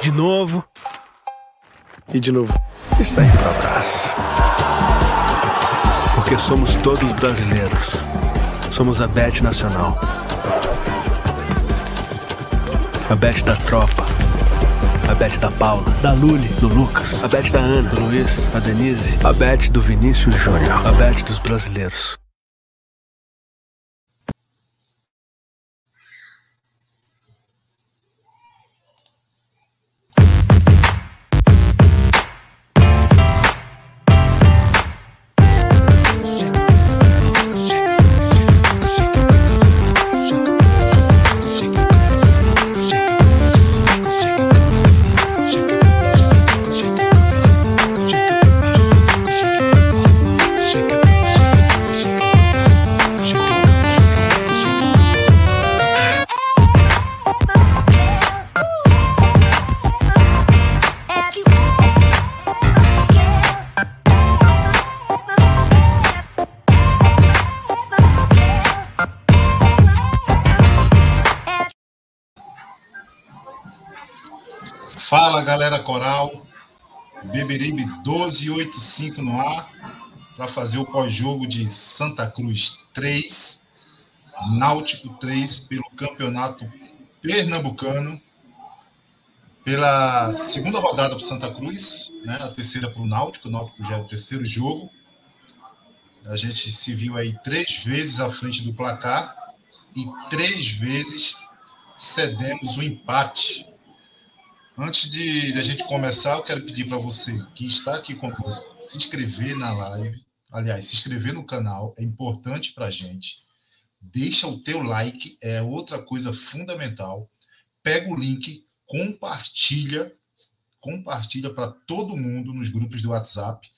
de novo e de novo. E sair para abraço. Porque somos todos brasileiros. Somos a Bet Nacional. A Bet da tropa. A Bet da Paula, da Luli, do Lucas, a Bet da Ana, do Luiz, a Denise, a Bet do Vinícius Júnior, a Bet dos brasileiros. 1285 no ar para fazer o pós-jogo de Santa Cruz 3, Náutico 3 pelo Campeonato Pernambucano. Pela segunda rodada para Santa Cruz, né? A terceira para o Náutico, o Náutico já é o terceiro jogo. A gente se viu aí três vezes à frente do placar e três vezes cedemos o empate Antes de a gente começar, eu quero pedir para você que está aqui conosco se inscrever na live. Aliás, se inscrever no canal é importante para a gente. Deixa o teu like, é outra coisa fundamental. Pega o link, compartilha, compartilha para todo mundo nos grupos do WhatsApp.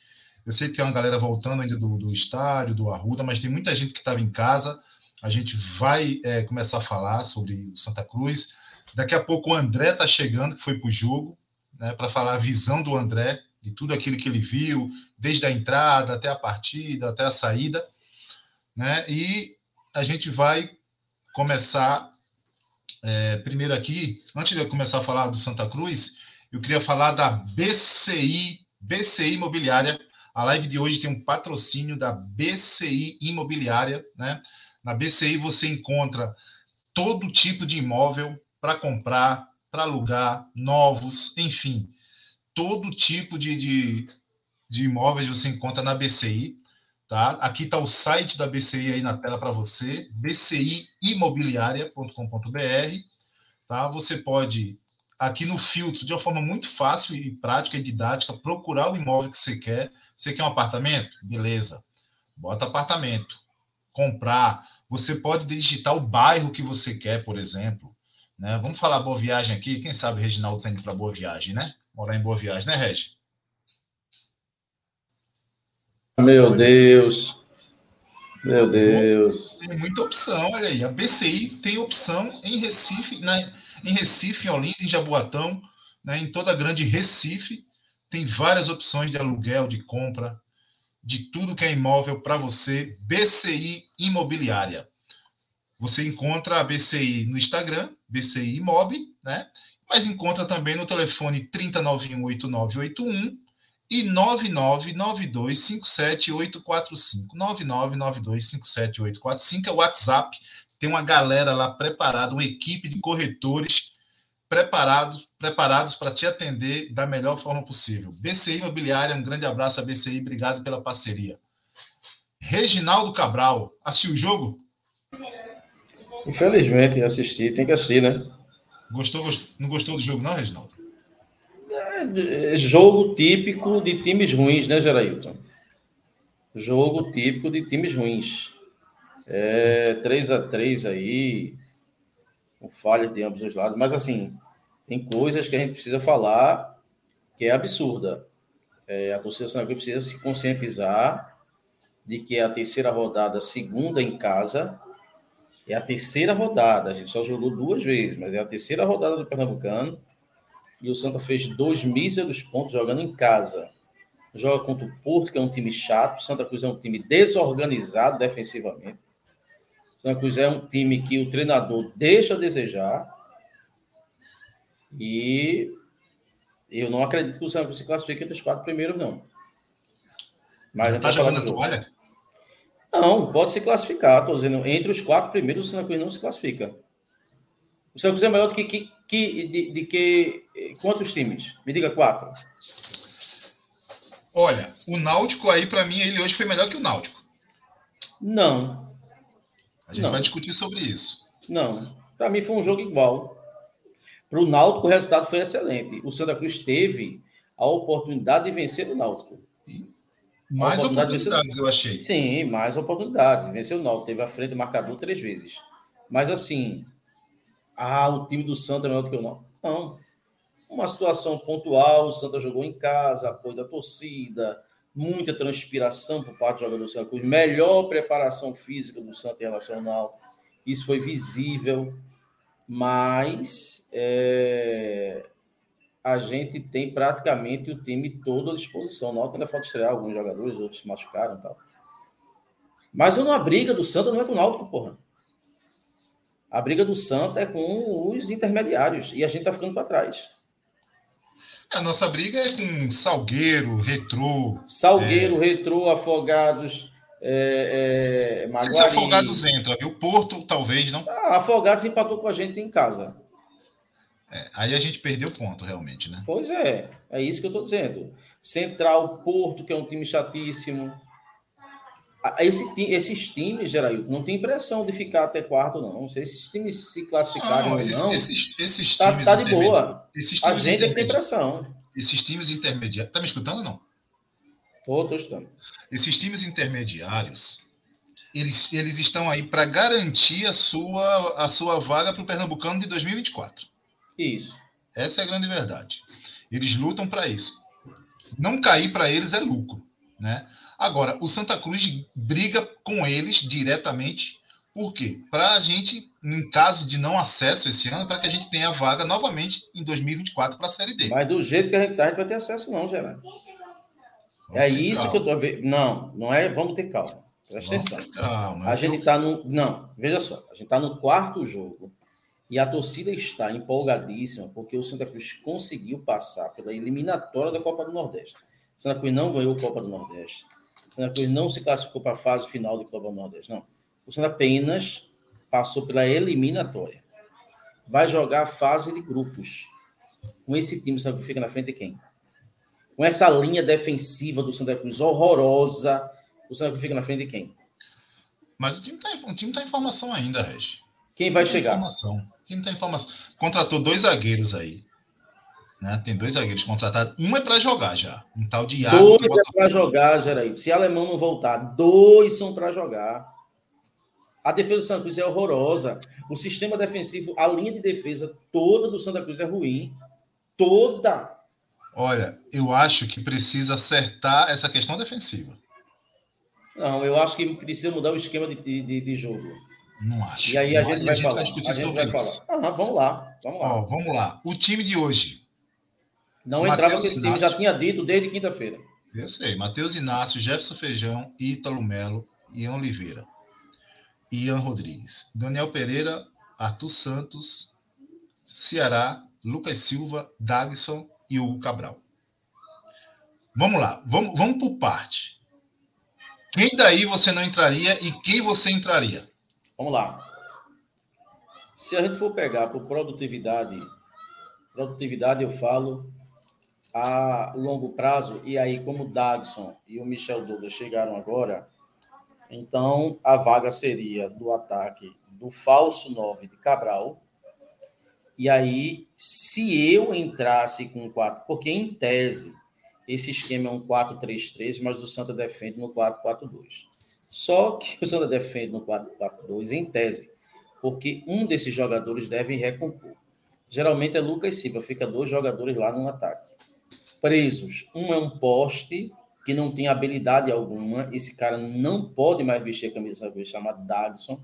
Eu sei que tem uma galera voltando ainda do, do estádio, do Arruda, mas tem muita gente que estava em casa. A gente vai é, começar a falar sobre o Santa Cruz Daqui a pouco o André está chegando, que foi para o jogo, né, para falar a visão do André, de tudo aquilo que ele viu, desde a entrada até a partida, até a saída. Né? E a gente vai começar é, primeiro aqui, antes de eu começar a falar do Santa Cruz, eu queria falar da BCI, BCI Imobiliária. A live de hoje tem um patrocínio da BCI Imobiliária, né? Na BCI você encontra todo tipo de imóvel para comprar, para alugar, novos, enfim, todo tipo de, de, de imóveis você encontra na BCI. Tá? Aqui está o site da BCI aí na tela para você, bciimobiliaria.com.br. Tá? Você pode, aqui no filtro, de uma forma muito fácil e prática e didática, procurar o imóvel que você quer. Você quer um apartamento? Beleza. Bota apartamento. Comprar. Você pode digitar o bairro que você quer, por exemplo. Né? Vamos falar Boa Viagem aqui. Quem sabe Reginaldo está indo para Boa Viagem, né? Morar em Boa Viagem, né, Regi? Meu Deus. Meu Deus. Tem muita opção, olha aí. A BCI tem opção em Recife, né? em Recife, em Olinda, em Jaboatão, né? em toda a grande Recife. Tem várias opções de aluguel, de compra, de tudo que é imóvel para você. BCI Imobiliária. Você encontra a BCI no Instagram, BCI Imob, né? Mas encontra também no telefone 30918981 e 999257845. 999257845 é o WhatsApp. Tem uma galera lá preparada, uma equipe de corretores preparados preparados para te atender da melhor forma possível. BCI Imobiliária, um grande abraço a BCI, obrigado pela parceria. Reginaldo Cabral, assistiu o jogo? Infelizmente, assisti, tem que assistir, né? Gostou, não gostou do jogo, não, Reginaldo? É, jogo típico de times ruins, né, Gerailton? Jogo típico de times ruins. É 3 a 3 aí, com falhas de ambos os lados, mas assim, tem coisas que a gente precisa falar que é absurda. É, a torcida Santa precisa se conscientizar de que é a terceira rodada, segunda em casa, é a terceira rodada. A gente só jogou duas vezes, mas é a terceira rodada do Pernambucano. E o Santa fez dois míseros pontos jogando em casa. Joga contra o Porto, que é um time chato. Santa Cruz é um time desorganizado defensivamente. Santa Cruz é um time que o treinador deixa a desejar. E eu não acredito que o Santa Cruz se classifique entre os quatro primeiros, não. Mas está jogando a toalha? Não, pode se classificar. Estou dizendo, entre os quatro primeiros, o Santa Cruz não se classifica. O Santa Cruz é maior do que, que, que de, de, que quantos times? Me diga quatro. Olha, o Náutico aí, para mim, ele hoje foi melhor que o Náutico. Não. A gente não. vai discutir sobre isso. Não. Para mim foi um jogo igual. Para o Náutico, o resultado foi excelente. O Santa Cruz teve a oportunidade de vencer o Náutico. Mais oportunidades, eu achei. Sim, mais oportunidade. Venceu o Náutico, teve a frente do marcador três vezes. Mas assim, ah, o time do Santa é melhor do que o Náutico. Não. Uma situação pontual, o Santa jogou em casa, apoio da torcida, muita transpiração por parte do jogador do Santa Cruz, melhor preparação física do Santa em relação ao Náutico. Isso foi visível, mas é, a gente tem praticamente o time todo à disposição. Não ainda falta estrear alguns jogadores, outros se machucaram e tal. Mas uma briga do Santa não é com o Náutico, porra. A briga do Santa é com os intermediários e a gente tá ficando para trás. A nossa briga é com Salgueiro, Retrô. Salgueiro, é... Retrô, Afogados, é, é, Maguari. Se Afogados entra, viu? Porto, talvez, não? Ah, Afogados empatou com a gente em casa. É, aí a gente perdeu ponto, realmente, né? Pois é, é isso que eu estou dizendo. Central, Porto, que é um time chatíssimo. Esse, esses times, Geraildo, não tem impressão de ficar até quarto, não. Não sei se esses times se classificarem ou não. Esses, esses tá, times tá de boa. Esses a gente é tem impressão. Esses times intermediários. Tá me escutando ou não? Estou, estou escutando. Esses times intermediários, eles, eles estão aí para garantir a sua, a sua vaga para o Pernambucano de 2024. Isso. Essa é a grande verdade. Eles lutam para isso. Não cair para eles é lucro, né? Agora, o Santa Cruz briga com eles diretamente. Por quê? Para a gente, em caso de não acesso esse ano, para que a gente tenha vaga novamente em 2024 para a Série D. Mas do jeito que a gente está, a gente vai ter acesso, não, Gerardo. É isso calma. que eu estou vendo. Não, não é. Vamos ter calma. Presta atenção. Calma, a gente está no. Não, veja só. A gente está no quarto jogo. E a torcida está empolgadíssima porque o Santa Cruz conseguiu passar pela eliminatória da Copa do Nordeste. O Santa Cruz não ganhou a Copa do Nordeste. O Santa Cruz não se classificou para a fase final da Copa do Nordeste, não. O Santa apenas passou pela eliminatória. Vai jogar a fase de grupos. Com esse time, o Santa Cruz fica na frente de quem? Com essa linha defensiva do Santa Cruz horrorosa, o Santa Cruz fica na frente de quem? Mas o time está tá em formação ainda, Regi. Quem vai chegar? Informação time tem informação. Contratou dois zagueiros aí. Né? Tem dois zagueiros contratados. Um é para jogar já. Um tal de Iago. Dois é para jogar, Geraí. Se alemão não voltar, dois são para jogar. A defesa do Santa Cruz é horrorosa. O sistema defensivo, a linha de defesa toda do Santa Cruz é ruim. Toda. Olha, eu acho que precisa acertar essa questão defensiva. Não, eu acho que precisa mudar o esquema de, de, de jogo. Não acho. E aí a gente, vai, a gente falar. vai discutir sobre isso. Ah, vamos lá, vamos lá. Ó, vamos lá. O time de hoje. Não Mateus entrava que esse time já tinha dito desde quinta-feira. Eu sei. Matheus Inácio, Jefferson Feijão, Ítalo Melo, Ian Oliveira, Ian Rodrigues, Daniel Pereira, Arthur Santos, Ceará, Lucas Silva, Dagson e Hugo Cabral. Vamos lá, vamos, vamos por parte. Quem daí você não entraria e quem você entraria? Vamos lá. Se a gente for pegar por produtividade, produtividade eu falo a longo prazo, e aí como o Dagson e o Michel Douglas chegaram agora, então a vaga seria do ataque do falso 9 de Cabral. E aí, se eu entrasse com 4, porque em tese esse esquema é um 4-3-3, mas o Santa defende no 4-4-2. Só que o Santa defende no 4-4-2 em tese, porque um desses jogadores deve recompor. Geralmente é Lucas Silva, fica dois jogadores lá no ataque. Presos, um é um poste que não tem habilidade alguma, esse cara não pode mais vestir a camisa verde, chamado Dagson,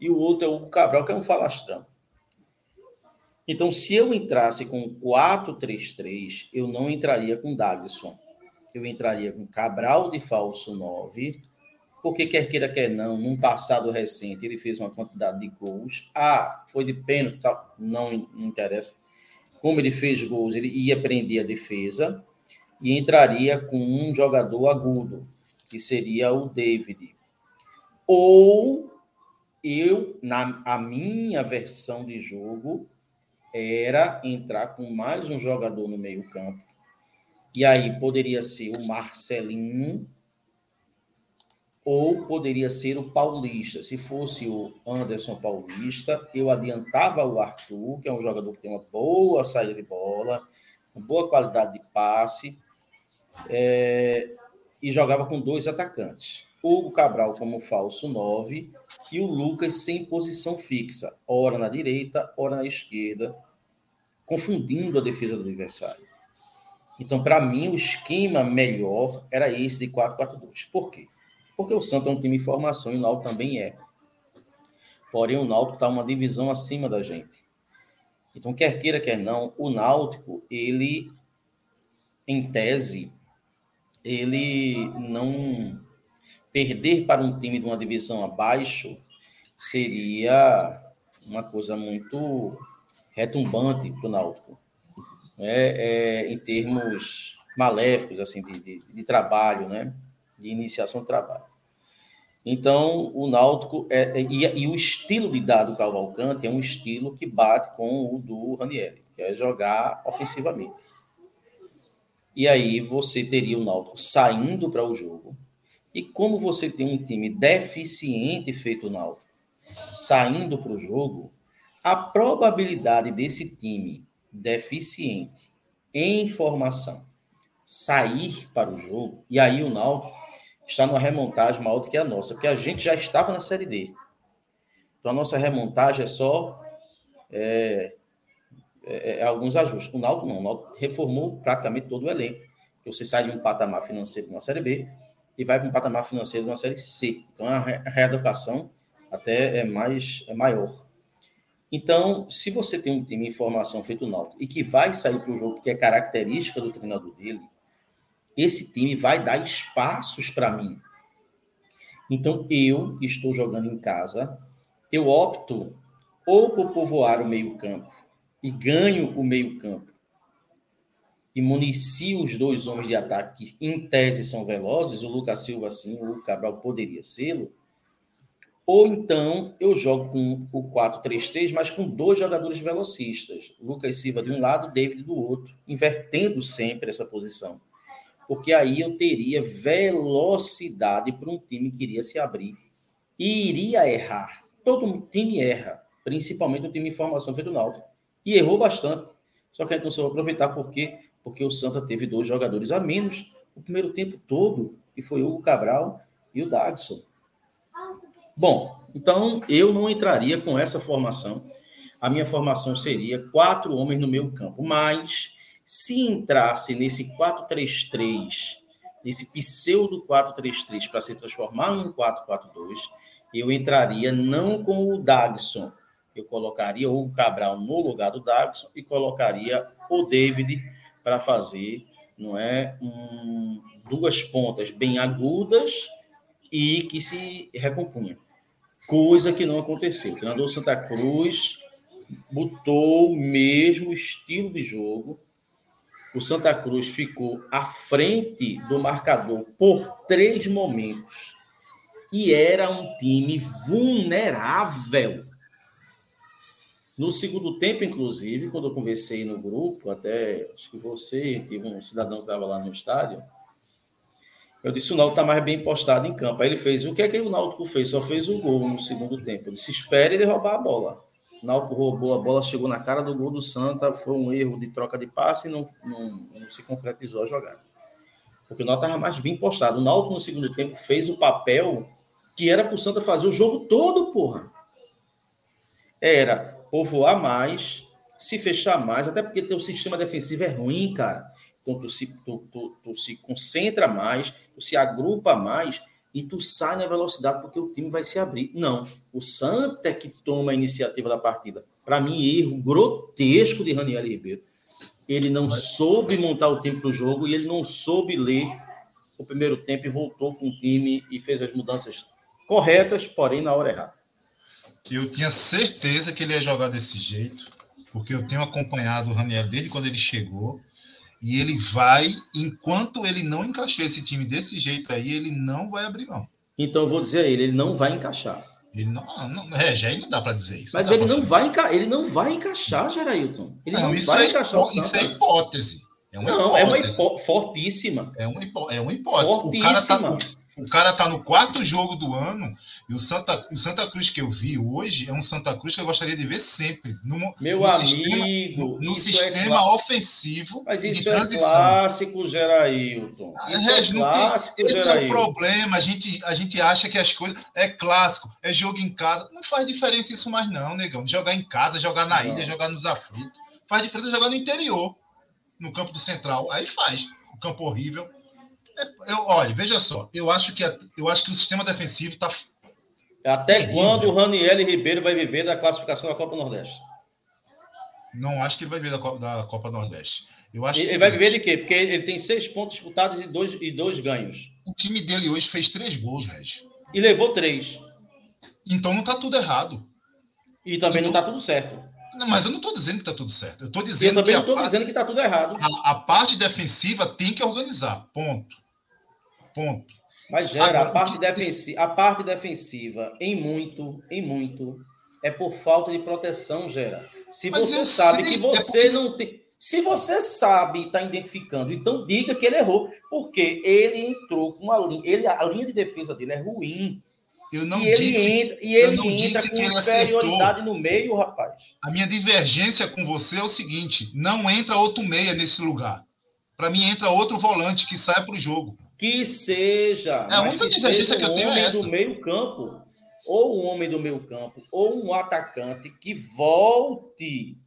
e o outro é o Cabral, que é um falastrão. Então, se eu entrasse com 4-3-3, eu não entraria com Dagson. Eu entraria com Cabral de falso 9, porque quer queira, quer não, num passado recente, ele fez uma quantidade de gols. Ah, foi de pênalti, não interessa. Como ele fez gols, ele ia prender a defesa e entraria com um jogador agudo, que seria o David. Ou eu, na a minha versão de jogo, era entrar com mais um jogador no meio-campo. E aí poderia ser o Marcelinho ou poderia ser o Paulista. Se fosse o Anderson Paulista, eu adiantava o Arthur, que é um jogador que tem uma boa saída de bola, boa qualidade de passe, é, e jogava com dois atacantes. Hugo Cabral como falso 9 e o Lucas sem posição fixa, ora na direita, ora na esquerda, confundindo a defesa do adversário. Então, para mim, o esquema melhor era esse de 4-4-2. Por quê? Porque o Santos é um time em formação e o Náutico também é. Porém, o Náutico está uma divisão acima da gente. Então, quer queira, quer não, o Náutico, ele, em tese, ele não perder para um time de uma divisão abaixo seria uma coisa muito retumbante para o Náutico, é, é, em termos maléficos assim de, de, de, trabalho, né, de iniciação de trabalho. Então, o Náutico é, é, e, e, o estilo de Dado Cavalcante é um estilo que bate com o do Ranieri, que é jogar ofensivamente. E aí você teria o Náutico saindo para o jogo, e como você tem um time deficiente feito o Náutico, saindo para o jogo, a probabilidade desse time deficiente em formação sair para o jogo, e aí o Náutico está numa remontagem maior do que a nossa, porque a gente já estava na Série D. Então a nossa remontagem é só é, é, é alguns ajustes. O Náutico não, o Náutico reformou praticamente todo o elenco. Você sai de um patamar financeiro de uma Série B, e vai para um patamar financeiro de uma série C. Então a reeducação até é mais é maior. Então, se você tem um time em formação feito Náutico e que vai sair para o jogo, que é característica do treinador dele, esse time vai dar espaços para mim. Então, eu estou jogando em casa, eu opto ou por povoar o meio-campo e ganho o meio-campo e municia os dois homens de ataque que, em tese, são velozes, o Lucas Silva, sim, o Cabral poderia sê-lo, ou então eu jogo com o 4-3-3, mas com dois jogadores velocistas, Lucas Silva de um lado, David do outro, invertendo sempre essa posição. Porque aí eu teria velocidade para um time que iria se abrir e iria errar. Todo time erra, principalmente o time em formação feito Náutico. E errou bastante. Só que a gente não soube aproveitar porque porque o Santa teve dois jogadores a menos o primeiro tempo todo, que foi o Cabral e o Dagson. Bom, então eu não entraria com essa formação. A minha formação seria quatro homens no meio campo, mas se entrasse nesse 4-3-3, nesse pseudo 4-3-3 para se transformar num 4-4-2, eu entraria não com o Dagson, eu colocaria o Cabral no lugar do Dagson e colocaria o David para fazer não é um, duas pontas bem agudas e que se recompunha. Coisa que não aconteceu. O treinador Santa Cruz botou o mesmo estilo de jogo, o Santa Cruz ficou à frente do marcador por três momentos. E era um time vulnerável. No segundo tempo, inclusive, quando eu conversei no grupo, até acho que você, teve um cidadão que estava lá no estádio, eu disse: o Náutico está mais bem postado em campo. Aí ele fez: o que é que o Náutico fez? Só fez o gol no segundo tempo. Eu disse: espere ele roubar a bola. O Náutico roubou a bola, chegou na cara do gol do Santa, foi um erro de troca de passe e não, não, não se concretizou a jogada. Porque o Náutico estava mais bem postado. O no segundo tempo, fez o papel que era para o Santa fazer o jogo todo, porra. Era povoar mais, se fechar mais, até porque teu sistema defensivo é ruim, cara. Então tu se, tu, tu, tu se concentra mais, tu se agrupa mais e tu sai na velocidade porque o time vai se abrir. Não, o Santa é que toma a iniciativa da partida. Para mim, erro grotesco de Raniel Ribeiro. Ele não soube montar o time para o jogo e ele não soube ler o primeiro tempo e voltou com o time e fez as mudanças corretas, porém na hora errada. Eu tinha certeza que ele ia jogar desse jeito, porque eu tenho acompanhado o Raniel desde quando ele chegou. E ele vai, enquanto ele não encaixar esse time desse jeito aí, ele não vai abrir mão. Então eu vou dizer a ele, ele não vai encaixar. Ele não, não, é, já não dá para dizer isso. Mas ele não, vai, ele não vai encaixar, Gerailton. Ele não, não vai é, encaixar o Isso é hipótese. É uma não, hipótese. é uma hipó fortíssima. É uma, hipó é uma hipótese. Fortíssima. O cara tá, o cara tá no quarto jogo do ano e o Santa, o Santa Cruz que eu vi hoje é um Santa Cruz que eu gostaria de ver sempre. No, Meu no amigo, sistema, no, sistema é ofensivo. Mas isso é clássico, Gerailton. Ah, isso é clássico, tem, Esse é o problema. A gente, a gente acha que as coisas. É clássico, é jogo em casa. Não faz diferença isso mais, não, negão. Jogar em casa, jogar na não. ilha, jogar nos aflitos. Faz diferença jogar no interior, no campo do central. Aí faz. O campo horrível é, eu, olha, veja só, eu acho que, eu acho que o sistema defensivo está. Até terrível. quando o Raniel Ribeiro vai viver da classificação da Copa Nordeste? Não acho que ele vai viver da Copa, da Copa Nordeste. Eu acho ele, vai viver de quê? Porque ele tem seis pontos disputados e dois, e dois ganhos. O time dele hoje fez três gols, Reg. E levou três. Então não está tudo errado. E também não está tudo certo. Não, mas eu não estou dizendo que está tudo certo. Eu estou dizendo eu também que não estou dizendo que está tudo errado. A, a, parte defensiva tem que organizar. Ponto. Ponto. Mas gera a parte defensiva, a parte defensiva em muito, em muito é por falta de proteção, gera. Se Mas você sabe sei, que é você é não tem, se você sabe está identificando, então diga que ele errou, porque ele entrou com a linha, ele a linha de defesa dele é ruim. Eu não e disse, ele entra, e ele entra com superioridade no meio, rapaz. A minha divergência com você é o seguinte: não entra outro meia nesse lugar. Para mim entra outro volante que sai para o jogo. Que seja. É a única divergência que eu tenho é essa. do meio campo, ou um homem do meio campo, ou um atacante que volte,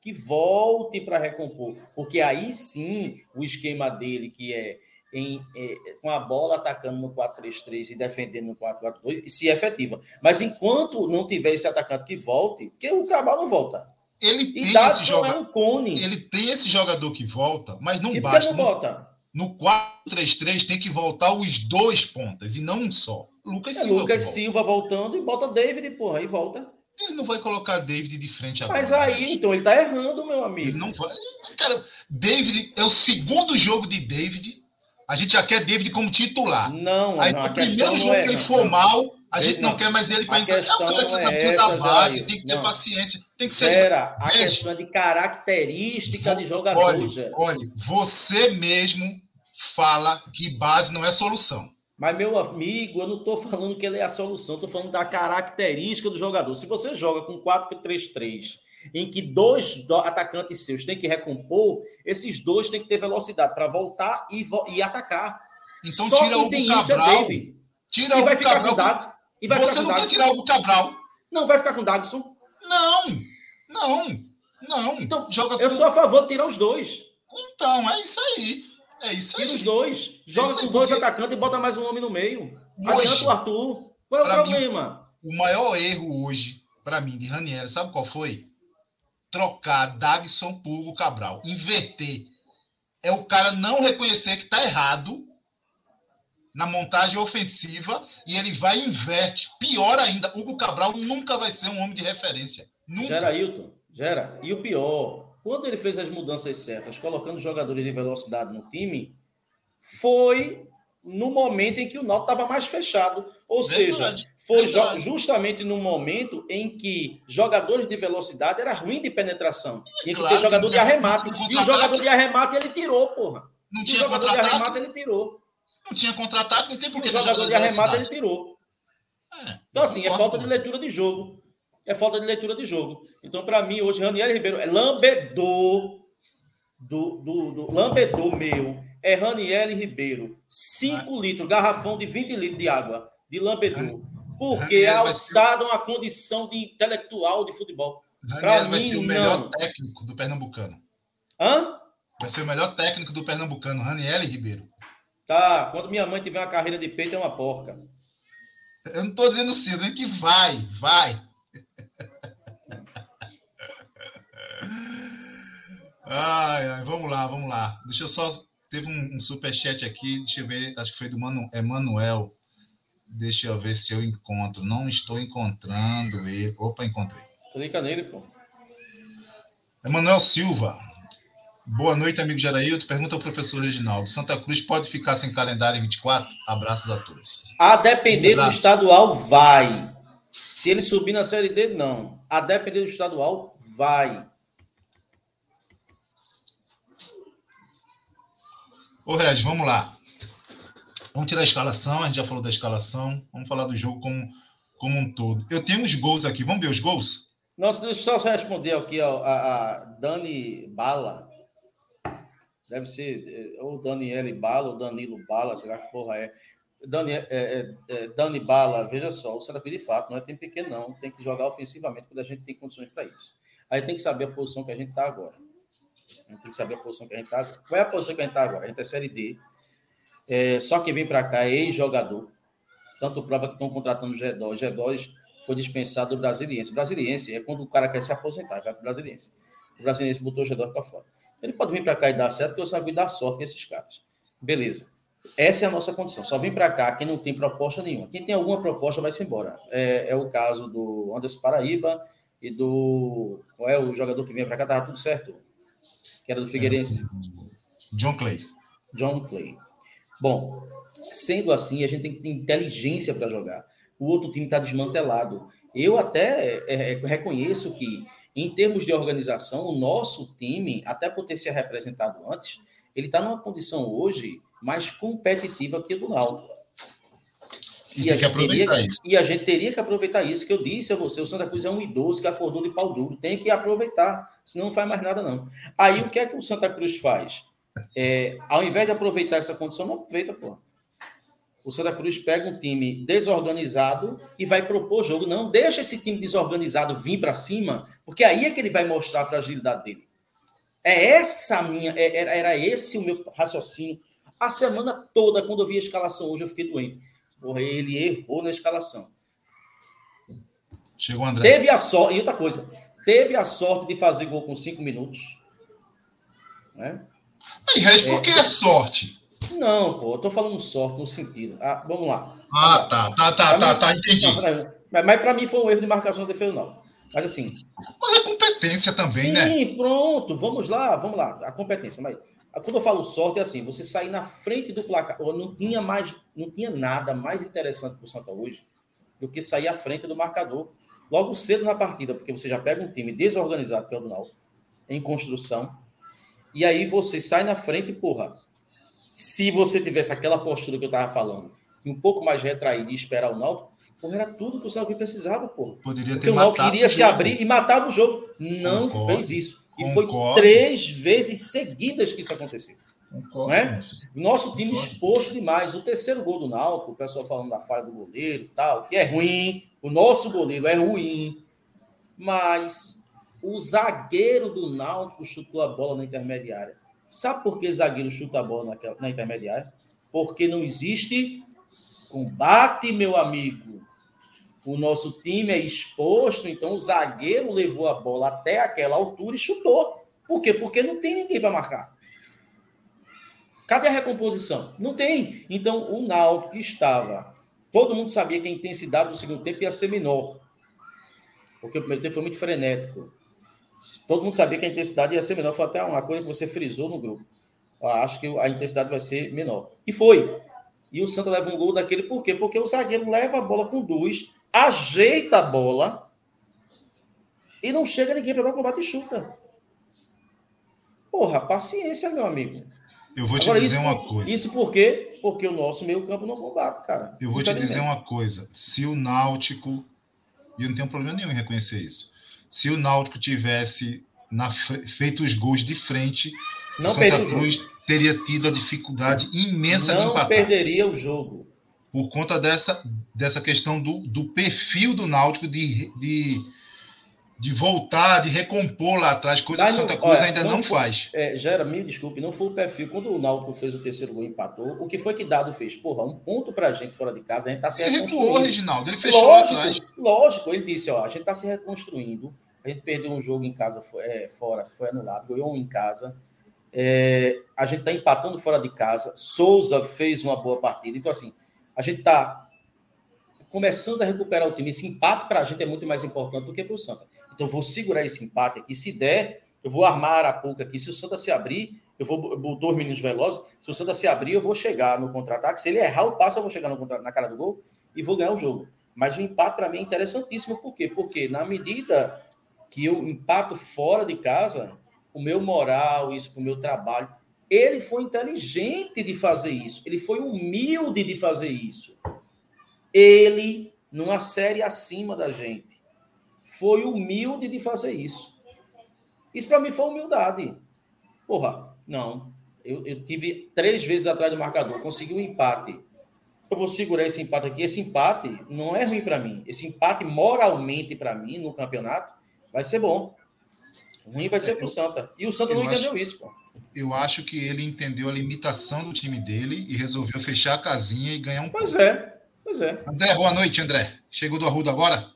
que volte para recompor. Porque aí sim o esquema dele, que é, em, é, com a bola atacando no 4-3-3 e defendendo no 4-4-2, se efetiva. Mas enquanto não tiver esse atacante que volte, porque o Cabal não volta. Ele tem esse jogador. É um cone. Ele tem esse jogador que volta, mas não e basta. Não volta? No 4-3-3 tem que voltar os dois pontas e não um só. Lucas é, Silva. Lucas Silva voltando e bota David, porra, aí volta. Ele não vai colocar David de frente agora. Mas aí, né? então, ele tá errando, meu amigo. Ele não vai. Cara, David é o segundo jogo de David. A gente já quer David como titular. Não, aí não, no primeiro jogo é, que ele for mal, a gente não, não, quer mais ele para entrar. Não, mas é essa, da base, tem que ter não. paciência. Tem que ser. Era a questão de característica de jogador. Olha, olha, você mesmo fala que base não é solução. Mas, meu amigo, eu não estou falando que ele é a solução, estou falando da característica do jogador. Se você joga com 4-3-3, em que dois atacantes seus têm que recompor, esses dois têm que ter velocidade para voltar e, e, atacar. Então Só tira o tem Cabral, isso é David. Tira e vai ficar Cabral. E vai Você não quer tirar o Cabral. Não, vai ficar com o Dagson. Não, não, não. Então, Joga eu com... sou a favor de tirar os dois. Então, é isso aí. É isso aí. Tira os dois. Joga com dois porque... atacantes e bota mais um homem no meio. Adianta o Arthur. Qual é o problema? Mim, o maior erro hoje, para mim, de Ranieri, sabe qual foi? Trocar Dagson por Hugo Cabral. Inverter. É o cara não reconhecer que está errado na montagem ofensiva e ele vai e inverte. Pior ainda, Hugo Cabral nunca vai ser um homem de referência. Nunca. Gera Hilton, gera. E o pior, quando ele fez as mudanças certas, colocando jogadores de velocidade no time, foi no momento em que o Náutico estava mais fechado. Ou Verdade. seja, foi justamente no momento em que jogadores de velocidade era ruim de penetração. Tinha que claro, ter jogador de arremate. E o jogador de arremate ele tirou, porra. Não tinha o jogador de arremate ele tirou. Não tinha contratado, não tem por que. O jogador de arremate ele tirou. É, então, assim, é falta de leitura de jogo. É falta de leitura de jogo. Então, para mim, hoje, Raniel Ribeiro é lambedor do, do, do lambedor meu é Raniel Ribeiro. 5 litros, garrafão de 20 litros de água, de lambedor. Porque alçaram a condição de intelectual de futebol. Para mim, vai ser o melhor não. técnico do Pernambucano. Hã? Vai ser o melhor técnico do Pernambucano, Raniel Ribeiro. Tá, quando minha mãe tiver uma carreira de peito, é uma porca. Eu não estou dizendo sim, nem que vai, vai. ai, ai, vamos lá, vamos lá. Deixa eu só Teve um, um superchat aqui, deixa eu ver, acho que foi do Manu, Emanuel. Deixa eu ver se eu encontro. Não estou encontrando ele. Opa, encontrei. Clica nele, pô. Emanuel Silva. Boa noite, amigo Gerailton. Pergunta ao professor Reginaldo. Santa Cruz pode ficar sem calendário em 24? Abraços a todos. A depender um do estadual, vai. Se ele subir na Série D, não. A depender do estadual, vai. Ô, Regis, vamos lá. Vamos tirar a escalação, a gente já falou da escalação. Vamos falar do jogo como, como um todo. Eu tenho os gols aqui. Vamos ver os gols? Nossa, deixa eu só responder aqui ó, a, a Dani Bala. Deve ser é, ou Daniele Bala ou Danilo Bala, será que porra é? Dani, é, é, é, Dani Bala, veja só, o Cruz de fato não é time pequeno, não. Tem que jogar ofensivamente quando a gente tem condições para isso. Aí tem que saber a posição que a gente está agora. A gente tem que saber a posição que a gente está agora. Qual é a posição que a gente está agora? A gente é Série D. É, só quem vem para cá é ex-jogador. Tanto prova que estão contratando o G2. G2 foi dispensado do Brasiliense. Brasiliense é quando o cara quer se aposentar, vai para o Brasiliense. O Brasiliense botou o G2 para fora. Ele pode vir para cá e dar certo, porque eu sabe dar sorte com esses caras. Beleza. Essa é a nossa condição. Só vem para cá quem não tem proposta nenhuma. Quem tem alguma proposta vai-se embora. É, é, o caso do Anderson Paraíba e do. Qual é o jogador que vem para cá? Estava tudo certo que era do Figueirense. John Clay. John Clay. Bom, sendo assim, a gente tem que ter inteligência para jogar. O outro time está desmantelado. Eu até é, é, reconheço que, em termos de organização, o nosso time, até por ter se representado antes, ele está numa condição hoje mais competitiva que a do Náutico. E, e, a gente teria, isso. e a gente teria que aproveitar isso que eu disse a você. O Santa Cruz é um idoso que acordou de pau duro. Tem que aproveitar, senão não faz mais nada, não. Aí o que é que o Santa Cruz faz? É, ao invés de aproveitar essa condição, não aproveita, pô. O Santa Cruz pega um time desorganizado e vai propor jogo. Não, deixa esse time desorganizado vir para cima, porque aí é que ele vai mostrar a fragilidade dele. É essa minha, é, era, era esse o meu raciocínio. A semana toda, quando eu vi a escalação hoje, eu fiquei doente Porra, ele errou na escalação. Chegou o André. Teve a sorte, e outra coisa, teve a sorte de fazer gol com cinco minutos. Né? Regis, por é, que é sorte? Não, pô, eu tô falando sorte no sentido. Ah, vamos lá. Ah, tá, tá, tá, tá, tá, entendi. Mas, mas para mim foi um erro de marcação de defesa, não. Mas assim. Mas é competência também, sim, né? Sim, pronto, vamos lá, vamos lá. A competência, mas quando eu falo sorte, é assim, você sair na frente do placar. Não tinha mais, não tinha nada mais interessante para o Santa hoje do que sair à frente do marcador. Logo cedo na partida, porque você já pega um time desorganizado, que é o do Náutico, em construção, e aí você sai na frente e, porra, se você tivesse aquela postura que eu estava falando, e um pouco mais retraído e esperar o Náutico, porra, era tudo que o Salve precisava, porra. Poderia porque ter o Náutico iria se abrir e matar o jogo. Não Concordo. fez isso. E foi três vezes seguidas que isso aconteceu. Concordo, né? Nosso time Concordo. exposto demais. O terceiro gol do Náutico, o pessoal falando da falha do goleiro tal, que é ruim. O nosso goleiro é ruim. Mas o zagueiro do Náutico chutou a bola na intermediária. Sabe por que zagueiro chuta a bola naquela, na intermediária? Porque não existe combate, meu amigo o nosso time é exposto, então o zagueiro levou a bola até aquela altura e chutou. Por quê? Porque não tem ninguém para marcar. Cadê a recomposição? Não tem. Então o Náutico estava. Todo mundo sabia que a intensidade do segundo tempo ia ser menor. Porque o primeiro tempo foi muito frenético. Todo mundo sabia que a intensidade ia ser menor. Foi até uma coisa que você frisou no grupo. Eu acho que a intensidade vai ser menor. E foi. E o Santa leva um gol daquele por quê? Porque o zagueiro leva a bola com dois, ajeita a bola e não chega ninguém para dar o combate e chuta. Porra, paciência, meu amigo. Eu vou te Agora, dizer isso, uma coisa. Isso por quê? Porque o nosso meio campo não combate, cara. Eu vou te dizer uma coisa. Se o Náutico, e eu não tenho problema nenhum em reconhecer isso, se o Náutico tivesse na, feito os gols de frente, não o Santa Cruz teria tido a dificuldade imensa não de empatar. Não perderia o jogo. Por conta dessa, dessa questão do, do perfil do Náutico de, de de voltar, de recompor lá atrás, coisa Mas, que o Santa Cruz olha, ainda não, não foi, faz. É, Gera, me desculpe, não foi o perfil. Quando o Náutico fez o terceiro gol e empatou, o que foi que Dado fez? Porra, um ponto pra gente fora de casa, a gente tá se ele reconstruindo. Ele recuou, Reginaldo, ele fechou lógico, atrás. Lógico, ele disse, ó, a gente tá se reconstruindo, a gente perdeu um jogo em casa foi, é, fora, foi anulado, ganhou um em casa, é, a gente tá empatando fora de casa, Souza fez uma boa partida, então assim, a gente tá começando a recuperar o time, esse empate pra gente é muito mais importante do que pro Santa. Então, vou segurar esse empate aqui. Se der, eu vou armar a pouco aqui. Se o Santa se abrir, eu vou dois meninos velozes. Se o Santa se abrir, eu vou chegar no contra-ataque. Se ele errar o passo, eu vou chegar no contra na cara do gol e vou ganhar o jogo. Mas o empate, para mim, é interessantíssimo. Por quê? Porque na medida que eu empato fora de casa, o meu moral, isso, o meu trabalho, ele foi inteligente de fazer isso. Ele foi humilde de fazer isso. Ele, numa série acima da gente foi humilde de fazer isso. Isso para mim foi humildade. Porra, não. Eu, eu tive três vezes atrás do marcador, consegui um empate. Eu vou segurar esse empate aqui. Esse empate não é ruim para mim. Esse empate, moralmente, para mim, no campeonato, vai ser bom. Ruim vai ser é, pro Santa. E o Santa não acho, entendeu isso, pô. Eu acho que ele entendeu a limitação do time dele e resolveu fechar a casinha e ganhar um Pois ponto. é, pois é. André, boa noite, André. Chegou do Arruda agora?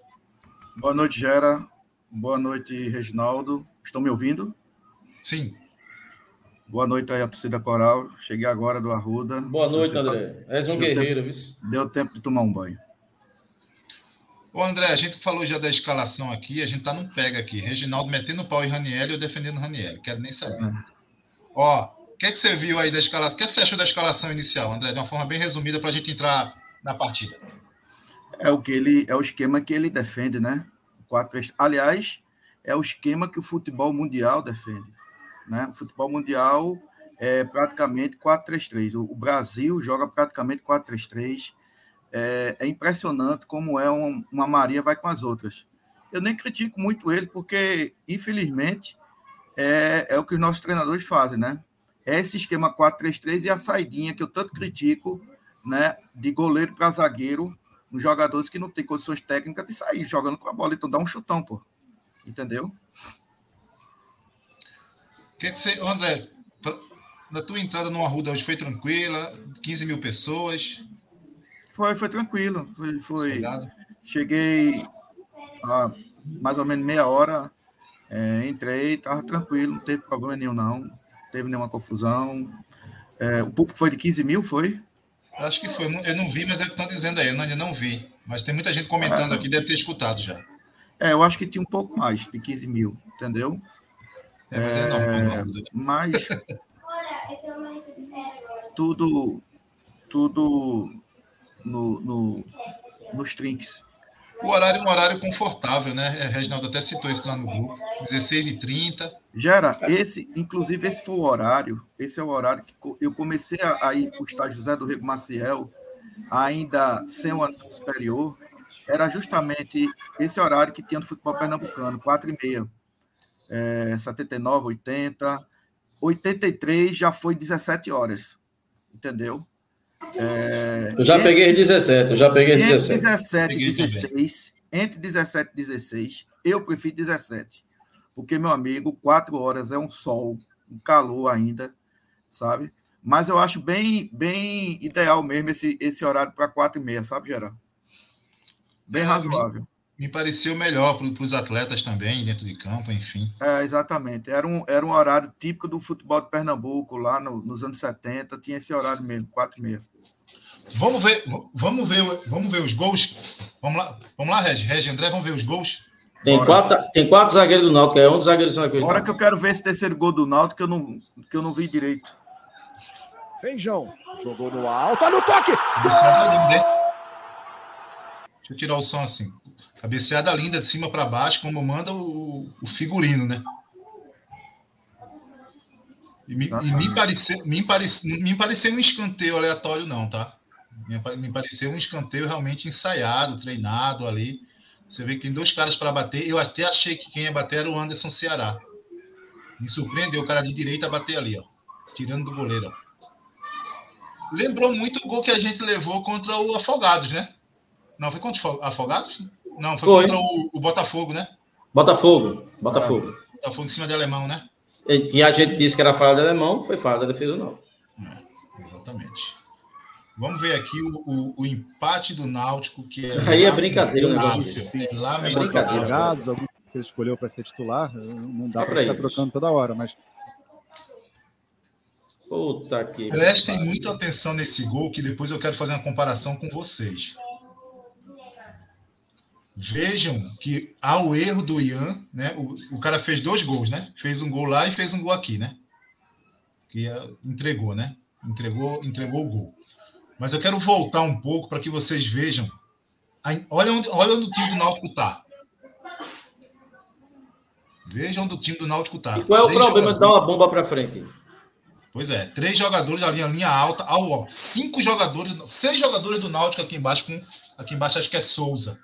Boa noite, Gera. Boa noite, Reginaldo. Estão me ouvindo? Sim. Boa noite aí a torcida coral. Cheguei agora do Arruda. Boa noite, André. És um guerreiro, viu? Deu tempo de tomar um banho. Ô, André, a gente falou já da escalação aqui, a gente tá num pega aqui. Reginaldo metendo o pau em Raniel e eu defendendo Raniel. Quero nem saber. É. Ó, o que, é que você viu aí da escalação? O que você achou da escalação inicial, André? De uma forma bem resumida para a gente entrar na partida. É o que ele é o esquema que ele defende, né? 4 Aliás, é o esquema que o futebol mundial defende, né? O futebol mundial é praticamente 4-3-3. O Brasil joga praticamente 4-3-3. É, é, impressionante como é um, uma Maria vai com as outras. Eu nem critico muito ele, porque, infelizmente, é, é o que os nossos treinadores fazem, né? É esse esquema 4-3-3 e a saidinha que eu tanto critico, né? De goleiro para zagueiro, uns jogadores que não têm condições técnicas de sair jogando com a bola. Então dá um chutão, pô. Entendeu? Quer dizer, André, na tua entrada no Arruda hoje foi tranquila? 15 mil pessoas? Foi, foi tranquilo. Foi, foi... Cheguei a mais ou menos meia hora, é, entrei, estava tranquilo, não teve problema nenhum, não. Não teve nenhuma confusão. É, o público foi de 15 mil, foi? Acho que foi. Eu não vi, mas é o que estão dizendo aí. Eu ainda não vi. Mas tem muita gente comentando aqui, deve ter escutado já. É, eu acho que tinha um pouco mais de 15 mil, entendeu? É, mas, é, não, não, mas tudo, tudo no, no, nos trinks. O horário é um horário confortável, né? É, Reginaldo até citou isso lá no grupo. 16h30. Gera, esse, inclusive, esse foi o horário. Esse é o horário que eu comecei a, ir para o estágio José do Rego Maciel, ainda sem o ano superior. Era justamente esse horário que tinha no futebol pernambucano, 4 e meia. É, 79, 80. 83 já foi 17 horas. Entendeu? É, eu já entre, peguei 17, eu já peguei entre 17. 17 e 16, entre 17 e 16, eu prefiro 17. Porque, meu amigo, quatro horas é um sol, um calor ainda, sabe? Mas eu acho bem, bem ideal mesmo esse, esse horário para quatro e meia, sabe, Geraldo? Bem é, razoável. Me, pareceu melhor para os atletas também, dentro de campo, enfim. É, exatamente. Era um, era um horário típico do futebol de Pernambuco, lá no, nos anos 70, tinha esse horário mesmo, quatro e meia. Vamos ver, vamos ver, vamos ver os gols. Vamos lá, vamos lá, Regi. Regi André, vamos ver os gols Tem quatro, tem quatro zagueiros do Náutico, é um dos zagueiros do Cruz. Agora que eu quero ver esse terceiro gol do Náutico que eu não, que eu não vi direito. Feijão. Jogou no alto. Olha o toque. Deixa eu tirar o som assim. Cabeceada linda de cima para baixo, como manda o, o figurino, né? E me, e me, pareceu, me, pareceu, me pareceu um escanteio aleatório, não, tá? Me, me pareceu um escanteio realmente ensaiado, treinado ali. Você vê que tem dois caras para bater. Eu até achei que quem ia bater era o Anderson Ceará. Me surpreendeu o cara de direita bater ali, ó. Tirando do goleiro. Ó. Lembrou muito o gol que a gente levou contra o Afogados, né? Não, foi contra o Afogados? Não, foi, foi. contra o, o, Botafogo, né? Botafogo. Botafogo. É, Botafogo em cima de alemão, né? E, e, a gente disse que era falha de alemão, foi falha da defesa, não. É, exatamente. Vamos ver aqui o, o, o, empate do Náutico, que é. Aí é brincadeira o negócio desse. É, é brincadeira. Jogados, alguns que ele escolheu para ser titular, não dá é para ficar isso. trocando toda hora, mas. Puta que. Prestem muita atenção nesse gol, que depois eu quero fazer uma comparação com vocês. Vejam que há o erro do Ian, né? O, o cara fez dois gols, né? Fez um gol lá e fez um gol aqui, né? Que é, entregou, né? Entregou, entregou o gol. Mas eu quero voltar um pouco para que vocês vejam. Olha onde, olha onde o time do Náutico está. Vejam onde o time do Náutico está. E qual é o Três problema de dar uma bomba para frente? Pois é, três jogadores ali, a linha alta, ao, ó, cinco jogadores, seis jogadores do Náutico aqui embaixo, com aqui embaixo acho que é Souza.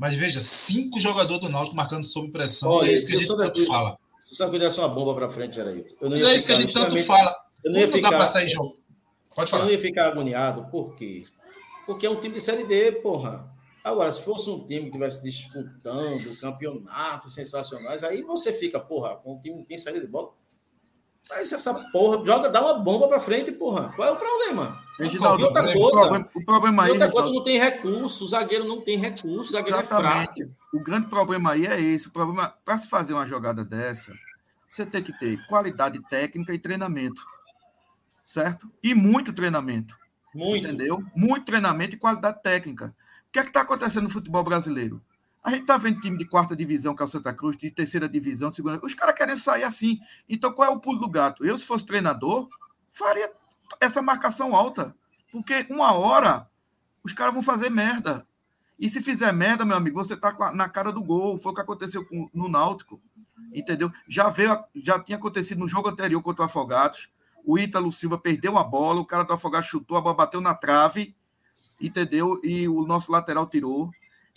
Mas veja, cinco jogadores do Náutico marcando sob pressão. Olha, é isso que a gente tanto fala. Se você desse uma bomba para frente, era isso. Mas é isso que a gente tanto fala. Eu não ia ficar, dá para sair jogo? Pode falar. Eu não ia ficar agoniado. Por quê? Porque é um time de Série D, porra. Agora, se fosse um time que estivesse disputando campeonatos sensacionais, aí você fica, porra, com um time que tem saída de bola. Mas essa porra, joga, dá uma bomba pra frente, porra. Qual é o problema? Reginaldo, e outra coisa, o problema, o problema aí. Outra coisa, não tem recurso, o zagueiro não tem recurso, o zagueiro é Exatamente. é fraco. O grande problema aí é esse. O problema, para se fazer uma jogada dessa, você tem que ter qualidade técnica e treinamento. Certo? E muito treinamento. Muito. Entendeu? Muito treinamento e qualidade técnica. O que é que está acontecendo no futebol brasileiro? A gente tá vendo time de quarta divisão, que é o Santa Cruz, de terceira divisão, de segunda. Os caras querem sair assim. Então, qual é o pulo do gato? Eu, se fosse treinador, faria essa marcação alta. Porque uma hora os caras vão fazer merda. E se fizer merda, meu amigo, você tá na cara do gol. Foi o que aconteceu no Náutico. Entendeu? Já veio, já tinha acontecido no jogo anterior contra o Afogados. O Ítalo Silva perdeu a bola, o cara do Afogados chutou, a bola bateu na trave, entendeu? E o nosso lateral tirou.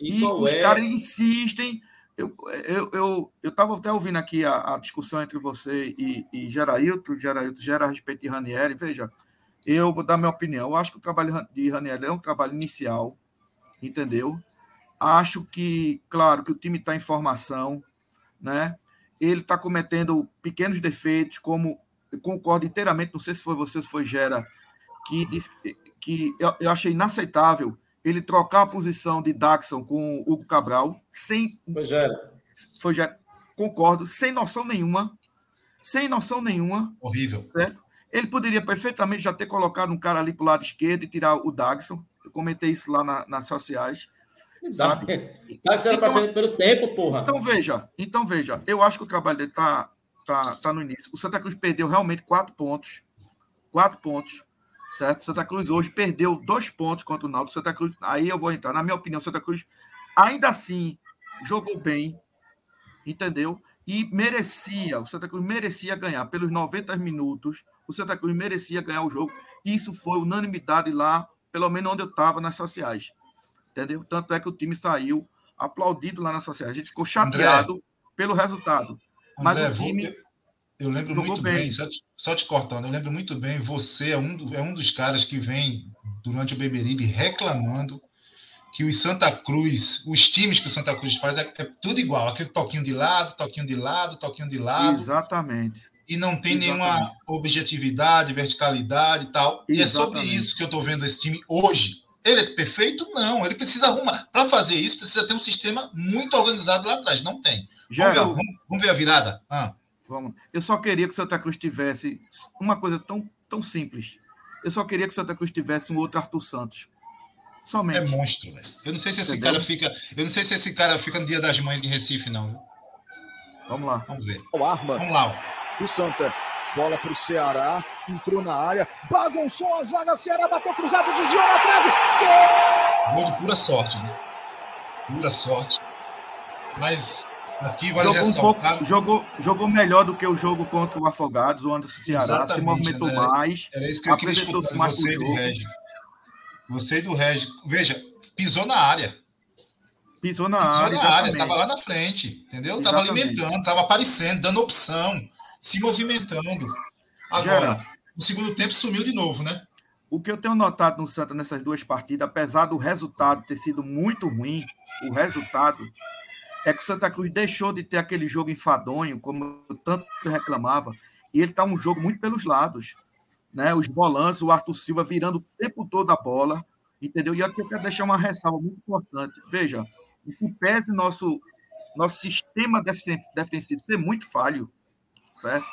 E, e os é... caras insistem. Eu eu, eu, eu tava até ouvindo aqui a, a discussão entre você e, e Gerailton, Gerailton gera a respeito de Ranieri. Veja, eu vou dar minha opinião. Eu acho que o trabalho de Ranieri é um trabalho inicial, entendeu? Acho que, claro, que o time está em formação, né? Ele está cometendo pequenos defeitos, como eu concordo inteiramente, não sei se foi você, se foi Gera, que, que eu, eu achei inaceitável ele trocar a posição de Daxon com o Hugo Cabral, sem. Foi já. Foi já. Concordo, sem noção nenhuma. Sem noção nenhuma. Horrível. Certo? Ele poderia perfeitamente já ter colocado um cara ali para o lado esquerdo e tirar o Daxon. Eu comentei isso lá na, nas sociais. Sabe? Daxon era então, pelo tempo, porra. Então veja, então veja, eu acho que o trabalho dele está tá, tá no início. O Santa Cruz perdeu realmente quatro pontos. Quatro pontos certo? Santa Cruz hoje perdeu dois pontos contra o Náutico. Santa Cruz, aí eu vou entrar. Na minha opinião, Santa Cruz ainda assim jogou bem, entendeu? E merecia, o Santa Cruz merecia ganhar pelos 90 minutos. O Santa Cruz merecia ganhar o jogo. Isso foi unanimidade lá, pelo menos onde eu estava nas sociais. Entendeu? Tanto é que o time saiu aplaudido lá nas sociais. A gente ficou chateado André, pelo resultado. Mas o time eu lembro muito bem, bem só, te, só, te, cortando, eu lembro muito bem, você é um, do, é um dos caras que vem durante o Beberibe reclamando que os Santa Cruz, os times que o Santa Cruz faz é, é, tudo igual, aquele toquinho de lado, toquinho de lado, toquinho de lado. Exatamente. E não tem Exatamente. nenhuma objetividade, verticalidade e tal. Exatamente. E é sobre isso que eu estou vendo esse time hoje. Ele é perfeito? Não. Ele precisa arrumar. Para fazer isso, precisa ter um sistema muito organizado lá atrás. Não tem. Vamos, ver, vamos, vamos ver, a virada? Ah. Vamos. Eu só queria que Santa Cruz tivesse uma coisa tão, tão simples. Eu só queria que Santa Cruz tivesse um outro Arthur Santos. Somente. É monstro, velho. Eu não sei se esse Entendeu? cara fica. Eu não sei se esse cara fica no Dia das Mães em Recife, não. Vamos lá. Vamos ver. O arma. Vamos lá. Ó. O Santa. Bola para o Ceará. Entrou na área. Bagunçou a zaga. Ceará bateu cruzado, desviou na trave. Gol! Gol de pura sorte, né? Pura sorte. Mas aqui vale jogou um pouco, jogou, jogou melhor do que o jogo contra o Afogados, o Anderson Ceará. Exatamente, se movimentou né? mais. Escutar mais você do Regi. Você do Regi. Veja, pisou na área. Pisou na pisou área, na área, tava lá na frente, entendeu? Exatamente. Tava alimentando, tava aparecendo, dando opção, se movimentando. Agora, Gera, no segundo tempo sumiu de novo, né? O que eu tenho notado no Santa nessas duas partidas, apesar do resultado ter sido muito ruim, o resultado é que o Santa Cruz deixou de ter aquele jogo enfadonho, como eu tanto reclamava, e ele está um jogo muito pelos lados. Né? Os volantes, o Arthur Silva virando o tempo todo a bola, entendeu? E aqui eu quero deixar uma ressalva muito importante. Veja, o que pese nosso, nosso sistema defensivo ser muito falho, certo?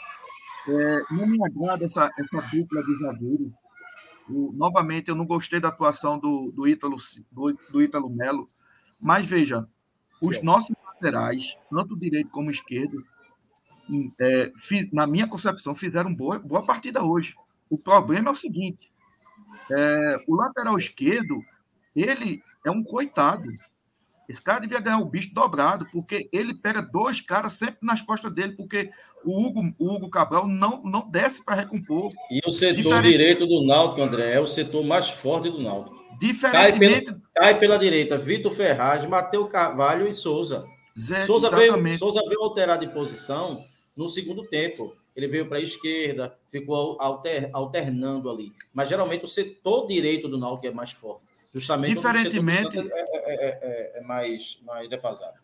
É, não me agrada essa, essa dupla de zagueiros. novamente, eu não gostei da atuação do, do, Ítalo, do, do Ítalo Melo, mas veja, os nossos laterais, tanto direito como esquerdo, é, fiz, na minha concepção, fizeram boa, boa partida hoje. O problema é o seguinte: é, o lateral esquerdo, ele é um coitado. Esse cara devia ganhar o bicho dobrado, porque ele pega dois caras sempre nas costas dele, porque o Hugo, o Hugo Cabral não, não desce para recompor. E o setor Diferente... direito do Náutico, André, é o setor mais forte do Náutico. Diferentemente. Cai pela, cai pela direita, Vitor Ferraz, Matheus Carvalho e Souza. Zé, Souza, veio, Souza veio alterar de posição no segundo tempo. Ele veio para a esquerda, ficou alter, alternando ali. Mas geralmente o setor direito do Náutico é mais forte. Justamente Diferentemente. É, é, é, é, mais, mais defasado.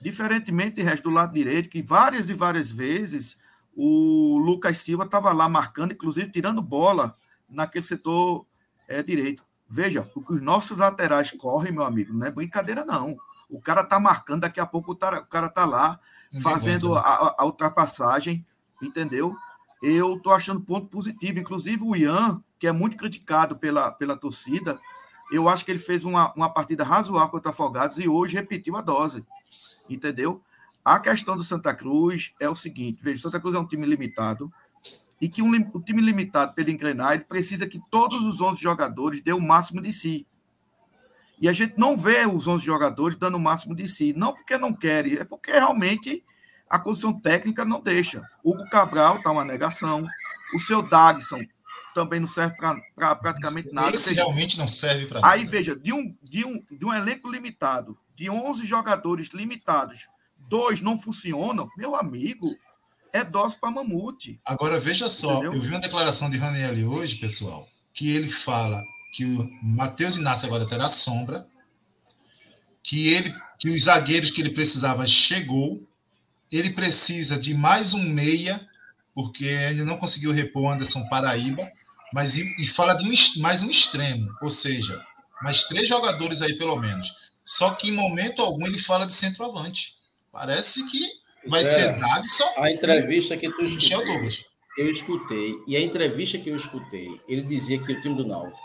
Diferentemente resto do lado direito, que várias e várias vezes o Lucas Silva estava lá marcando, inclusive tirando bola naquele setor é, direito. Veja, o que os nossos laterais correm, meu amigo, não é brincadeira, não. O cara tá marcando, daqui a pouco o cara tá lá fazendo a, a, ultrapassagem, entendeu? Eu tô achando ponto positivo. Inclusive o Ian, que é muito criticado pela, pela torcida, eu acho que ele fez uma, uma partida razoável contra Afogados e hoje repetiu a dose, entendeu? A questão do Santa Cruz é o seguinte: veja, o Santa Cruz é um time limitado, e que um, o time limitado pelo engrenar ele precisa que todos os 11 jogadores dêem o máximo de si. E a gente não vê os 11 jogadores dando o máximo de si, não porque não querem, é porque realmente a condição técnica não deixa. Hugo Cabral está uma negação, o seu Dagson também não serve para praticamente nada. Esse realmente não serve para Aí, veja, de um, de, um, de um elenco limitado, de 11 jogadores limitados, dois não funcionam, meu amigo, é dose para mamute. Agora, veja só, Entendeu? eu vi uma declaração de Raniel hoje, pessoal, que ele fala que o Matheus Inácio agora terá sombra, que ele que os zagueiros que ele precisava chegou, ele precisa de mais um meia, porque ele não conseguiu repor Anderson Paraíba, mas e, e fala de um, mais um extremo, ou seja, mais três jogadores aí pelo menos. Só que em momento algum ele fala de centroavante. Parece que Vai é, ser Dagson. A entrevista que tu escutou. Eu escutei. E a entrevista que eu escutei, ele dizia que o time do Náutico,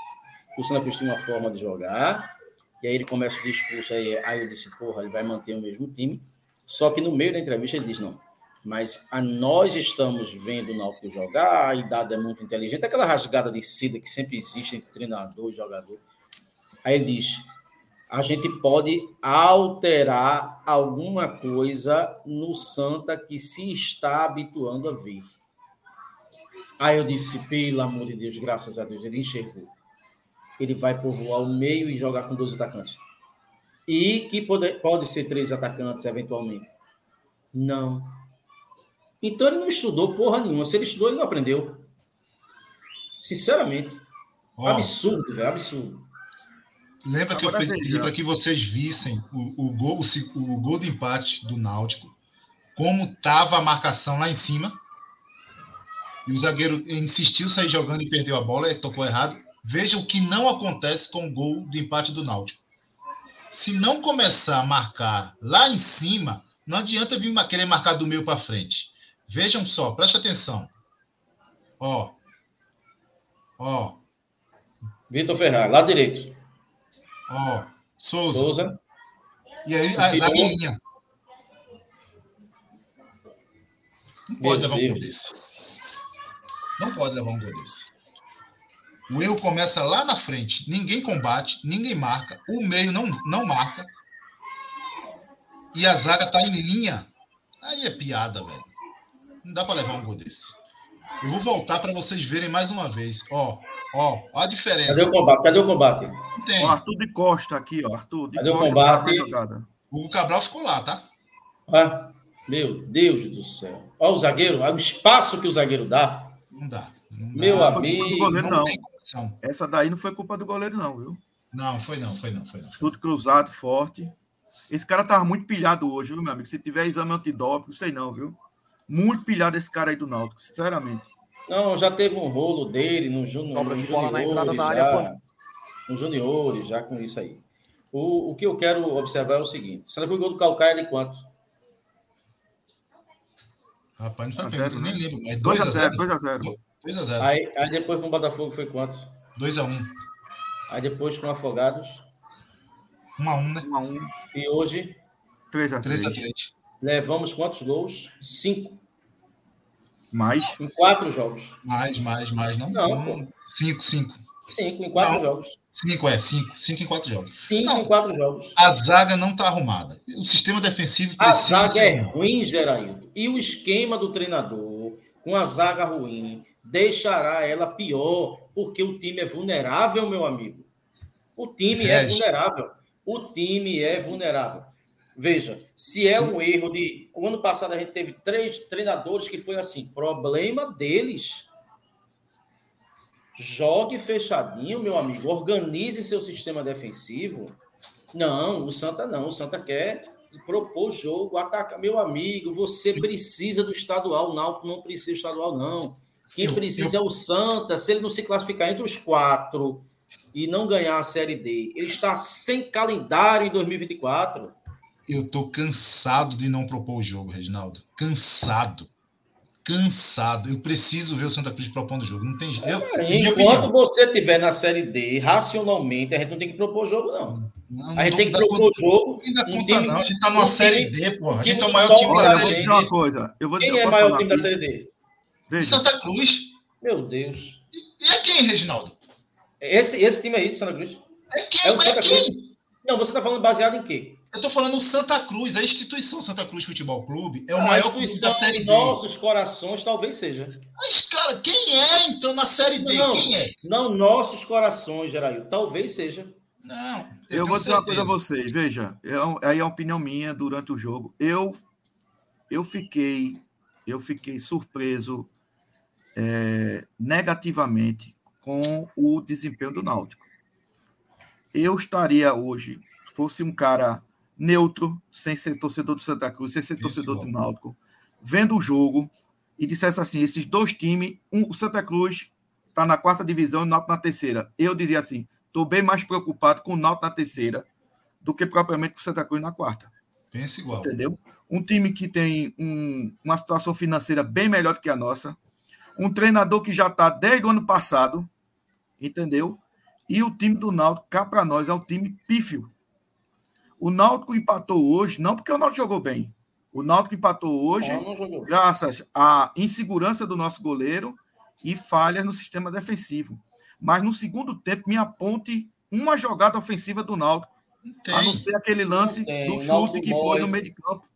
o Santa Cruz tinha uma forma de jogar, e aí ele começa o discurso, aí, aí eu disse, porra, ele vai manter o mesmo time. Só que no meio da entrevista ele diz, não, mas a nós estamos vendo o Náutico jogar, a idade é muito inteligente, aquela rasgada de seda que sempre existe entre treinador e jogador. Aí ele diz, a gente pode alterar alguma coisa no Santa que se está habituando a ver. Aí eu disse, pelo amor de Deus, graças a Deus, ele enxergou. Ele vai povoar o meio e jogar com 12 atacantes. E que pode, pode ser três atacantes, eventualmente. Não. Então ele não estudou porra nenhuma. Se ele estudou, ele não aprendeu. Sinceramente. Oh. Absurdo, velho. Absurdo. Lembra que eu pedi para que vocês vissem o, o, gol, o, o gol do empate do Náutico, como estava a marcação lá em cima. E o zagueiro insistiu sair jogando e perdeu a bola, tocou errado. Veja o que não acontece com o gol do empate do Náutico. Se não começar a marcar lá em cima, não adianta vir querer marcar do meio para frente. Vejam só, preste atenção. Ó. Ó. Vitor Ferraz, lá direito. Ó, Souza. Souza. E aí, a linha. Não pode Meu levar um gol desse. Não pode levar um gol desse. O erro começa lá na frente. Ninguém combate, ninguém marca. O meio não, não marca. E a zaga tá em linha. Aí é piada, velho. Não dá para levar um gol desse. Eu vou voltar para vocês verem mais uma vez. Ó, ó, ó a diferença. Cadê o combate? Cadê o combate? Tem. Ó, Arthur de Costa aqui, ó. Arthur de Cadê o Costa. combate? tá na jogada. O Hugo Cabral ficou lá, tá? Ah, meu Deus do céu. Olha o zagueiro, olha o espaço que o zagueiro dá. Não dá. Não dá. Meu amigo. goleiro, não, não. tem condição. Essa daí não foi culpa do goleiro, não, viu? Não, foi não, foi não, foi não. Tudo cruzado, forte. Esse cara tava muito pilhado hoje, viu, meu amigo? Se tiver exame antidoping, não sei não, viu? Muito pilhado esse cara aí do Náutico, sinceramente. Não, já teve um rolo dele no, jun... Dobra no de bola na entrada juniores, da área, já, nos juniores, já com isso aí. O, o que eu quero observar é o seguinte: será que o gol do Calcaia é de quanto? Rapaz, não foi A pergunta, zero, eu nem né? lembro. Mas 2x0, 2x0. 2x0. 2x0. Aí, aí depois com o Botafogo foi quanto? 2x1. Aí depois com o Afogados. 1x1, né? 1x1, E hoje 3x3. 3x3. levamos quantos gols? Cinco. Mais. Em quatro jogos. Mais, mais, mais. Não, Não, 5, 5. Cinco em quatro Não. jogos. 5 é, 5. 5 em 4 jogos. Cinco Não. em quatro jogos. A zaga não tá arrumada. O sistema defensivo A zaga é arrumado. ruim, Geraildo. E o esquema do treinador, com a zaga ruim, deixará ela pior, porque o time é vulnerável, meu amigo. O time é Regi. vulnerável. O time é vulnerável. Veja, se é Sim. um erro de. O ano passado a gente teve três treinadores que foi assim: problema deles. Jogue fechadinho, meu amigo. Organize seu sistema defensivo. Não, o Santa não. O Santa quer propor jogo, atacar. Meu amigo, você precisa do estadual. O Náutico não precisa do estadual, não. Quem Eu- precisa é o Santa. Se ele não se classificar entre os quatro e não ganhar a Série D, ele está sem calendário em 2024. Eu tô cansado de não propor o jogo, Reginaldo. Cansado. Cansado. Eu preciso ver o Santa Cruz propondo o jogo. Não tem jeito. Eu, minha Enquanto você estiver na Série D, racionalmente, a gente não tem que propor jogo, não. Não, A gente tem que propor conta- jogo. Não dá um conta, time- não. A gente tá numa um série time- D, porra. A gente é o maior time da Olha, da eu vou série dizer D. uma coisa. Eu vou Quem é eu o maior time da? Série D? Veja, Santa Cruz. Meu Deus. E é quem, Reginaldo? Esse, esse time aí de Santa Cruz? É quem? É o Santa é quem? Cruz. Não, você está falando baseado em quê? Eu tô falando o Santa Cruz, a instituição Santa Cruz Futebol Clube é o a maior clube instituição da Série D. nossos corações talvez seja. Mas, cara, quem é então na Série D? Não. Quem é? Não nossos corações, Gerail. Talvez seja. Não. eu tenho vou dizer uma coisa a certeza. vocês. Veja, é- aí é a opinião minha durante o jogo. Eu, eu fiquei, eu fiquei surpreso é, negativamente com o desempenho do Náutico. Eu estaria hoje, fosse um cara neutro, sem ser torcedor do Santa Cruz, sem ser Isso, torcedor do bom. Náutico, vendo o jogo e dissesse assim: esses dois times, um, o Santa Cruz está na quarta divisão e o Náutico na terceira. Eu diria assim: estou bem mais preocupado com o Náutico na terceira do que propriamente com o Santa Cruz na quarta. Pensa igual. Entendeu? Um time que tem um- uma situação financeira bem melhor do que a nossa, um treinador que já está desde o ano passado, entendeu? E o time do Náutico, cá para nós, é um time pífio. O Náutico empatou hoje, não porque o Náutico jogou bem. O Náutico empatou hoje jogou. graças à insegurança do nosso goleiro e falhas no sistema defensivo. Mas no segundo tempo, me aponte uma jogada ofensiva do Náutico, Tem. a não ser aquele lance do chute que foi no meio de campo.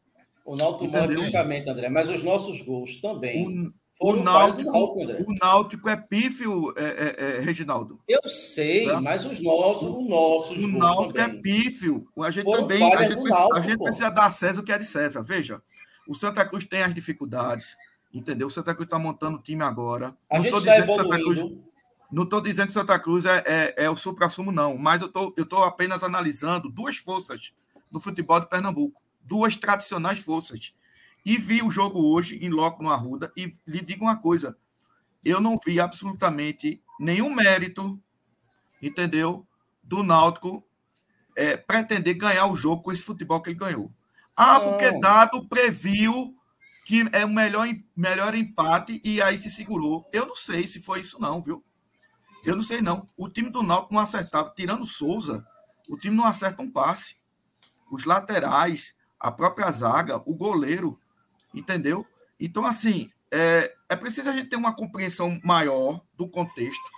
O Náutico morre Entendeu? fisicamente, André. Mas os nossos gols também O, o do Náutico, o Náutico é pífio, é, é, é, Reginaldo. Eu sei, Tá? mas os nossos, os nossos O Náutico também. é pífio. A gente Foram também a gente, do precisa, a Náutico, gente pô. precisa dar a César o que é de César. Veja, o Santa Cruz tem as dificuldades, entendeu? O Santa Cruz está montando o time agora. A Não gente tô está Santa Cruz- evoluindo. Não estou dizendo que Santa Cruz é, é, é o supra-sumo, não. Mas eu tô, estou apenas analisando duas forças no futebol de Pernambuco. Duas tradicionais forças. E vi o jogo hoje em loco no Arruda e lhe digo uma coisa. Eu não vi absolutamente nenhum mérito, entendeu? Do Náutico é, pretender ganhar o jogo com esse futebol que ele ganhou. Ah, Não. porque Dado previu que é o melhor, melhor empate e aí se segurou. Eu não sei se foi isso, não, viu? Eu não sei, não. O time do Náutico não acertava, tirando o Souza, O time não acerta um passe. Os laterais, a própria zaga, o goleiro, entendeu? Então, assim, é, é preciso a gente ter uma compreensão maior do contexto,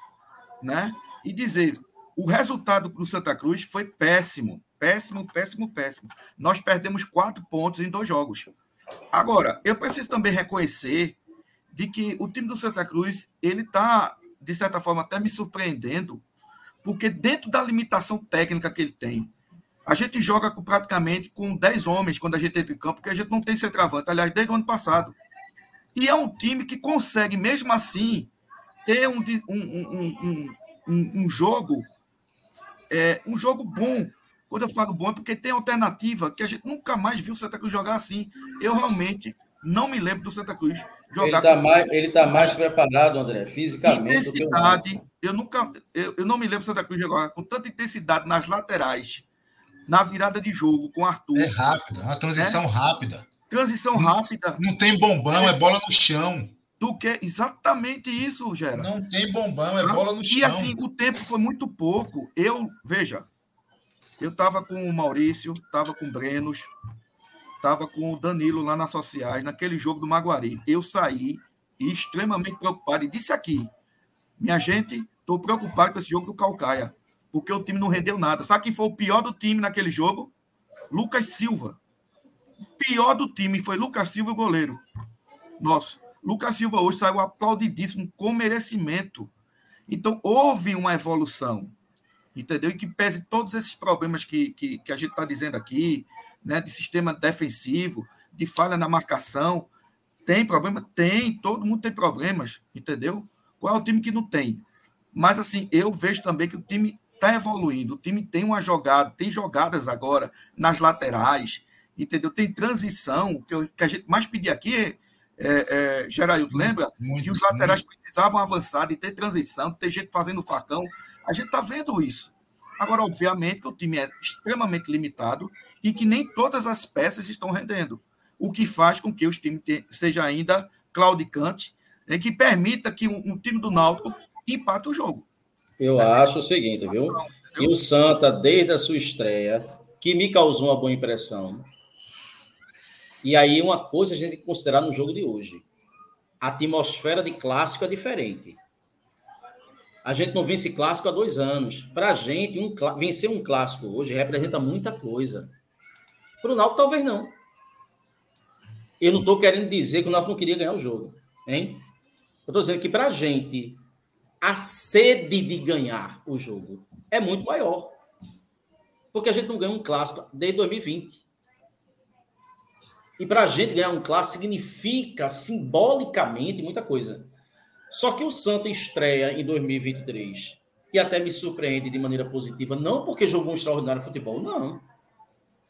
né? E dizer, o resultado do Santa Cruz foi péssimo, péssimo, péssimo, péssimo. Nós perdemos quatro pontos em dois jogos. Agora, eu preciso também reconhecer de que o time do Santa Cruz, ele está, de certa forma, até me surpreendendo, porque dentro da limitação técnica que ele tem, a gente joga com, praticamente com 10 homens quando a gente entra em campo, porque a gente não tem centroavante, aliás, desde o ano passado. E é um time que consegue, mesmo assim, ter um, um, um, um jogo é, um jogo bom. Quando eu falo bom, é porque tem alternativa que a gente nunca mais viu o Santa Cruz jogar assim. Eu realmente não me lembro do Santa Cruz jogar. Ele está mais, ele tá mais preparado, André, fisicamente. Intensidade. Eu nunca, eu, eu não me lembro do Santa Cruz jogar com tanta intensidade nas laterais, na virada de jogo com Arthur. É rápida, uma transição é? rápida. Transição rápida. Não tem bombão, é, é bola no chão do que exatamente isso, Gera. Não tem bombão, é bola no chão. E assim, o tempo foi muito pouco. Eu, veja, eu estava com o Maurício, estava com o Brenos, estava com o Danilo lá nas sociais, naquele jogo do Maguari. Eu saí extremamente preocupado e disse aqui, minha gente, estou preocupado com esse jogo do Calcaia, porque o time não rendeu nada. Sabe quem foi o pior do time naquele jogo? Lucas Silva. Pior do time foi Lucas Silva, o goleiro. Nossa. Lucas Silva hoje saiu aplaudidíssimo com merecimento. Então, houve uma evolução, entendeu? E que pese todos esses problemas que, que, que a gente está dizendo aqui, né, de sistema defensivo, de falha na marcação, tem problema? Tem, todo mundo tem problemas, entendeu? Qual é o time que não tem? Mas, assim, eu vejo também que o time está evoluindo, o time tem uma jogada, tem jogadas agora nas laterais, entendeu? Tem transição, que, eu, que a gente mais pedir aqui é é, é, Geraildo, lembra? Muito, que os laterais muito. precisavam avançar, de ter transição, de ter gente fazendo facão. A gente está vendo isso. Agora, obviamente, que o time é extremamente limitado e que nem todas as peças estão rendendo. O que faz com que o time seja ainda claudicante, né, que permita que um, um, time do Náutico empate o jogo. Eu é. acho o seguinte, viu? E o Santa, desde a sua estreia, que me causou uma boa impressão, e aí, uma coisa a gente tem que considerar no jogo de hoje: a atmosfera de clássico é diferente. A gente não vence clássico há dois anos. Para a gente, um, vencer um clássico hoje representa muita coisa. Para o Náutico, talvez não. Eu não estou querendo dizer que o Náutico não queria ganhar o jogo. Hein? Eu estou dizendo que para a gente, a sede de ganhar o jogo é muito maior. Porque a gente não ganha um clássico desde 2020. E para a gente ganhar um clássico significa simbolicamente muita coisa. Só que o Santa estreia em 2023 e até me surpreende de maneira positiva, não porque jogou um extraordinário futebol, não.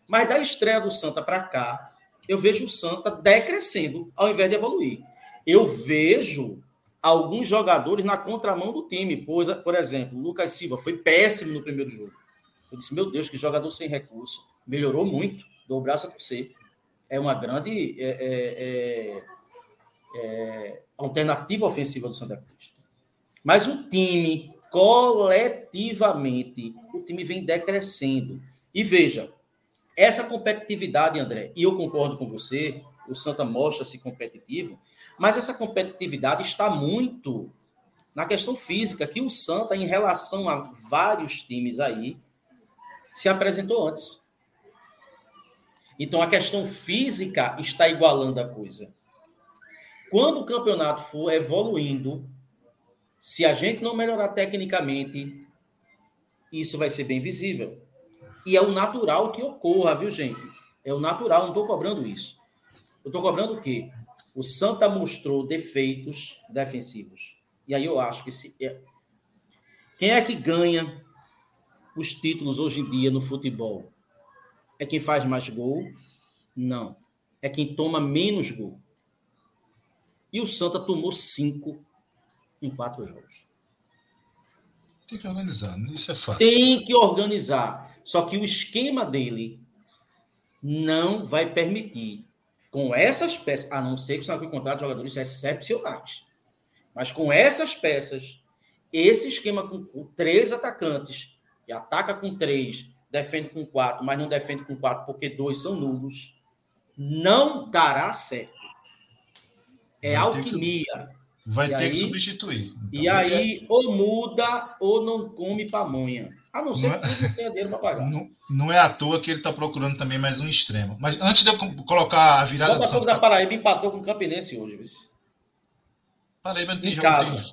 Mas da estreia do Santa para cá, eu vejo o Santa decrescendo ao invés de evoluir. Eu vejo alguns jogadores na contramão do time. Pois, por exemplo, o Lucas Silva foi péssimo no primeiro jogo. Eu disse, meu Deus, que jogador sem recurso. Melhorou muito, dou o braço a é uma grande é, é, é, é, alternativa ofensiva do Santa Cruz. Mas o time, coletivamente, o time vem decrescendo. E veja, essa competitividade, André, e eu concordo com você, o Santa mostra-se competitivo, mas essa competitividade está muito na questão física, que o Santa, em relação a vários times aí, se apresentou antes. Então a questão física está igualando a coisa. Quando o campeonato for evoluindo, se a gente não melhorar tecnicamente, isso vai ser bem visível. E é o natural que ocorra, viu, gente? É o natural, não estou cobrando isso. Eu estou cobrando o quê? O Santa mostrou defeitos defensivos. E aí eu acho que se. É... Quem é que ganha os títulos hoje em dia no futebol? É quem faz mais gol? Não. É quem toma menos gol. E o Santa tomou cinco em quatro jogos. Tem que organizar, isso é fácil. Tem que organizar. Só que o esquema dele não vai permitir, com essas peças, a não ser que o Santa contrate jogadores excepcionais. Mas com essas peças, esse esquema com, com três atacantes, e ataca com três, defende com quatro, mas não defende com quatro porque dois são nulos, não dará certo. É Vai ter que alquimia. Vai E ter aí- que substituir. E Então, aí, ou muda ou não come pamonha. A não ser Não é- que não tenha dinheiro para pagar. Não, não é à toa que ele está procurando também mais um extremo. Mas antes de eu co- colocar a virada do Botafogo da Paraíba empatou com o Campinense hoje. viu? Paraíba não tem Em jogo. casa.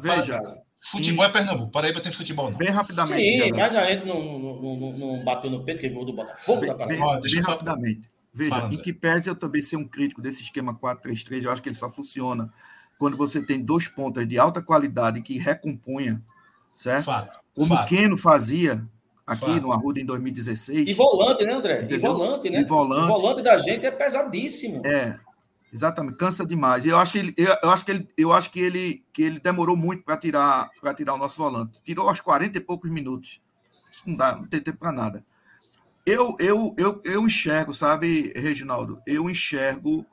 Veja, Para- Futebol é Pernambuco. Paraíba tem futebol, não. bem rapidamente. Sim, mas a gente não, não, não, não bateu no peito, que é gol do Botafogo da Bem, Paraíba. Ó, deixa bem falar- rapidamente. Veja, Fala, em que pese eu também ser um crítico desse esquema 4-3-3, eu acho que ele só funciona quando você tem dois pontas de alta qualidade que recompunha, certo? Fato. Como o fato. Keno fazia aqui Fato. no Arruda em 2016. E volante, né, André? E Entendeu? volante, né? E volante. O volante da gente é pesadíssimo. É, exatamente, cansa demais. Eu acho que ele, eu, eu acho que ele, eu acho que ele, que ele demorou muito para tirar, para tirar o nosso volante. Tirou aos 40 e poucos minutos. Isso não dá, não tem tempo para nada. Eu, eu, eu, eu enxergo, sabe, Reginaldo? Eu enxergo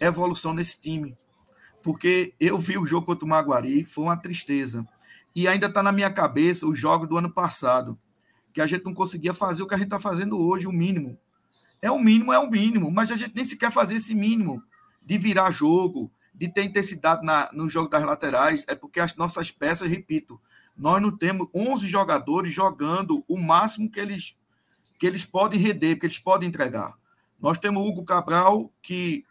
evolução nesse time. Porque eu vi o jogo contra o Maguari, foi uma tristeza. E ainda está na minha cabeça os jogos do ano passado, que a gente não conseguia fazer o que a gente está fazendo hoje, o mínimo. É o mínimo, é o mínimo, mas a gente nem sequer fazer esse mínimo de virar jogo, de ter intensidade na, no jogo das laterais, é porque as nossas peças, repito, nós não temos 11 jogadores jogando o máximo que eles, que eles podem render, que eles podem entregar. Nós temos o Hugo Cabral, que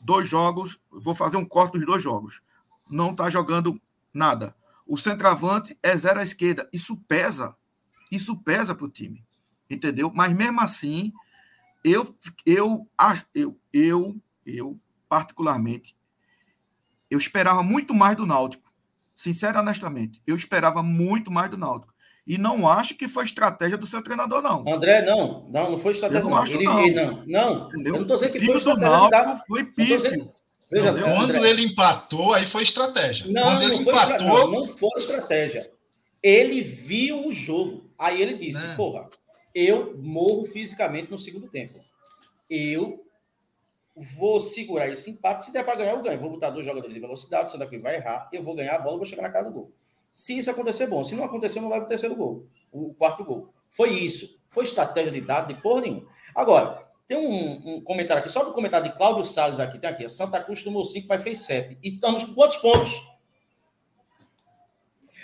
dois jogos, vou fazer um corte dos dois jogos, não está jogando nada. O centroavante é zero à esquerda. Isso pesa. Isso pesa para o time. Entendeu? Mas mesmo assim, eu, eu, acho- eu, eu, eu, particularmente, eu esperava muito mais do Náutico. Sincero honestamente. Eu esperava muito mais do Náutico. E não acho que foi estratégia do seu treinador, não. André, não. Não, não foi estratégia. Eu não acho, Ele, não. ele- não. Não, eu não estou dizendo que foi do estratégia dar. Náutico foi Não tô dizendo- pífio. Veja, Não, Quando André, ele empatou, aí foi estratégia. Não, Quando ele não foi, empatou, não, não foi estratégia. Ele viu o jogo. Aí ele disse: Né? Porra, eu morro fisicamente no segundo tempo. Eu vou segurar esse empate. Se der para ganhar, eu ganho. Vou botar dois jogadores de velocidade. O Santa Cruz vai errar. Eu vou ganhar a bola vou chegar na cara do gol. Se isso acontecer, bom. Se não acontecer, eu não levo o terceiro gol. O quarto gol. Foi isso. Foi estratégia de dado de porra nenhuma. Agora, tem um, um comentário aqui, só do comentário de Cláudio Salles aqui, tem aqui. Santa Cruz tomou 5, mas fez 7. E estamos com quantos pontos?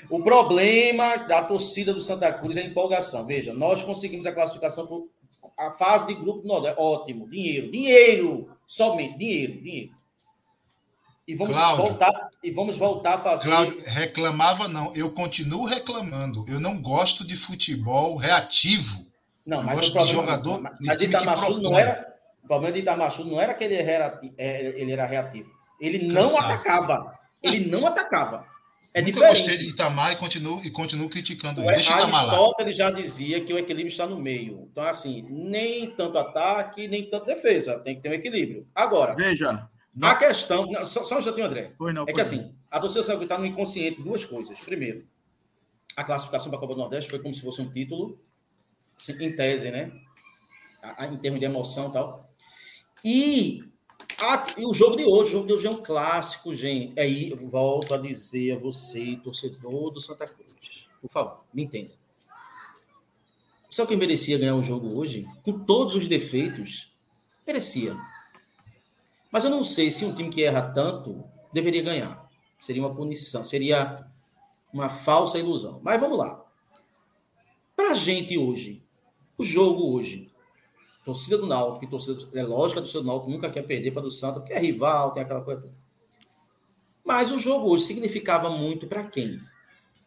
O problema da torcida do Santa Cruz é a empolgação. Veja, nós conseguimos a classificação por a fase de grupo do Nordeste. Ótimo, dinheiro, dinheiro, somente dinheiro, dinheiro. E vamos Cláudio. voltar e vamos voltar a fazer. Cláudio, reclamava não. Eu continuo reclamando. Eu não gosto de futebol reativo. Não, Eu mas gosto o problema, de jogador, mas, que Itamarçu não era, o problema de Itamarçu não era que ele era, é, ele era reativo. Ele não Cansado. atacava. Ele não atacava. É Nunca diferente. gostei de Itamar e continuo, e continuo criticando ele. Deixa Itamar lá. Aristóteles já dizia que o equilíbrio está no meio. Então, assim, nem tanto ataque, nem tanto defesa. Tem que ter um equilíbrio. Agora, Veja. a questão. não, só, só um instantinho, André. Foi não, É que foi assim, a torcida Cruz está no inconsciente duas coisas. Primeiro, a classificação para a Copa do Nordeste foi como se fosse um título, assim, em tese, né? Em termos de emoção e tal. E, a- e o jogo de hoje, o jogo de hoje é um clássico, gente. Aí, eu volto a dizer a você, torcedor do Santa Cruz, por favor, me entenda. Sabe quem merecia ganhar o jogo hoje? Com todos os defeitos, merecia. Mas eu não sei se um time que erra tanto deveria ganhar. Seria uma punição, seria uma falsa ilusão. Mas vamos lá. Para a gente hoje, o jogo hoje, torcida do Náutico, torcida, é lógico que a torcida do Náutico nunca quer perder para do Santa, porque é rival, tem aquela coisa toda. Mas o jogo hoje significava muito para quem?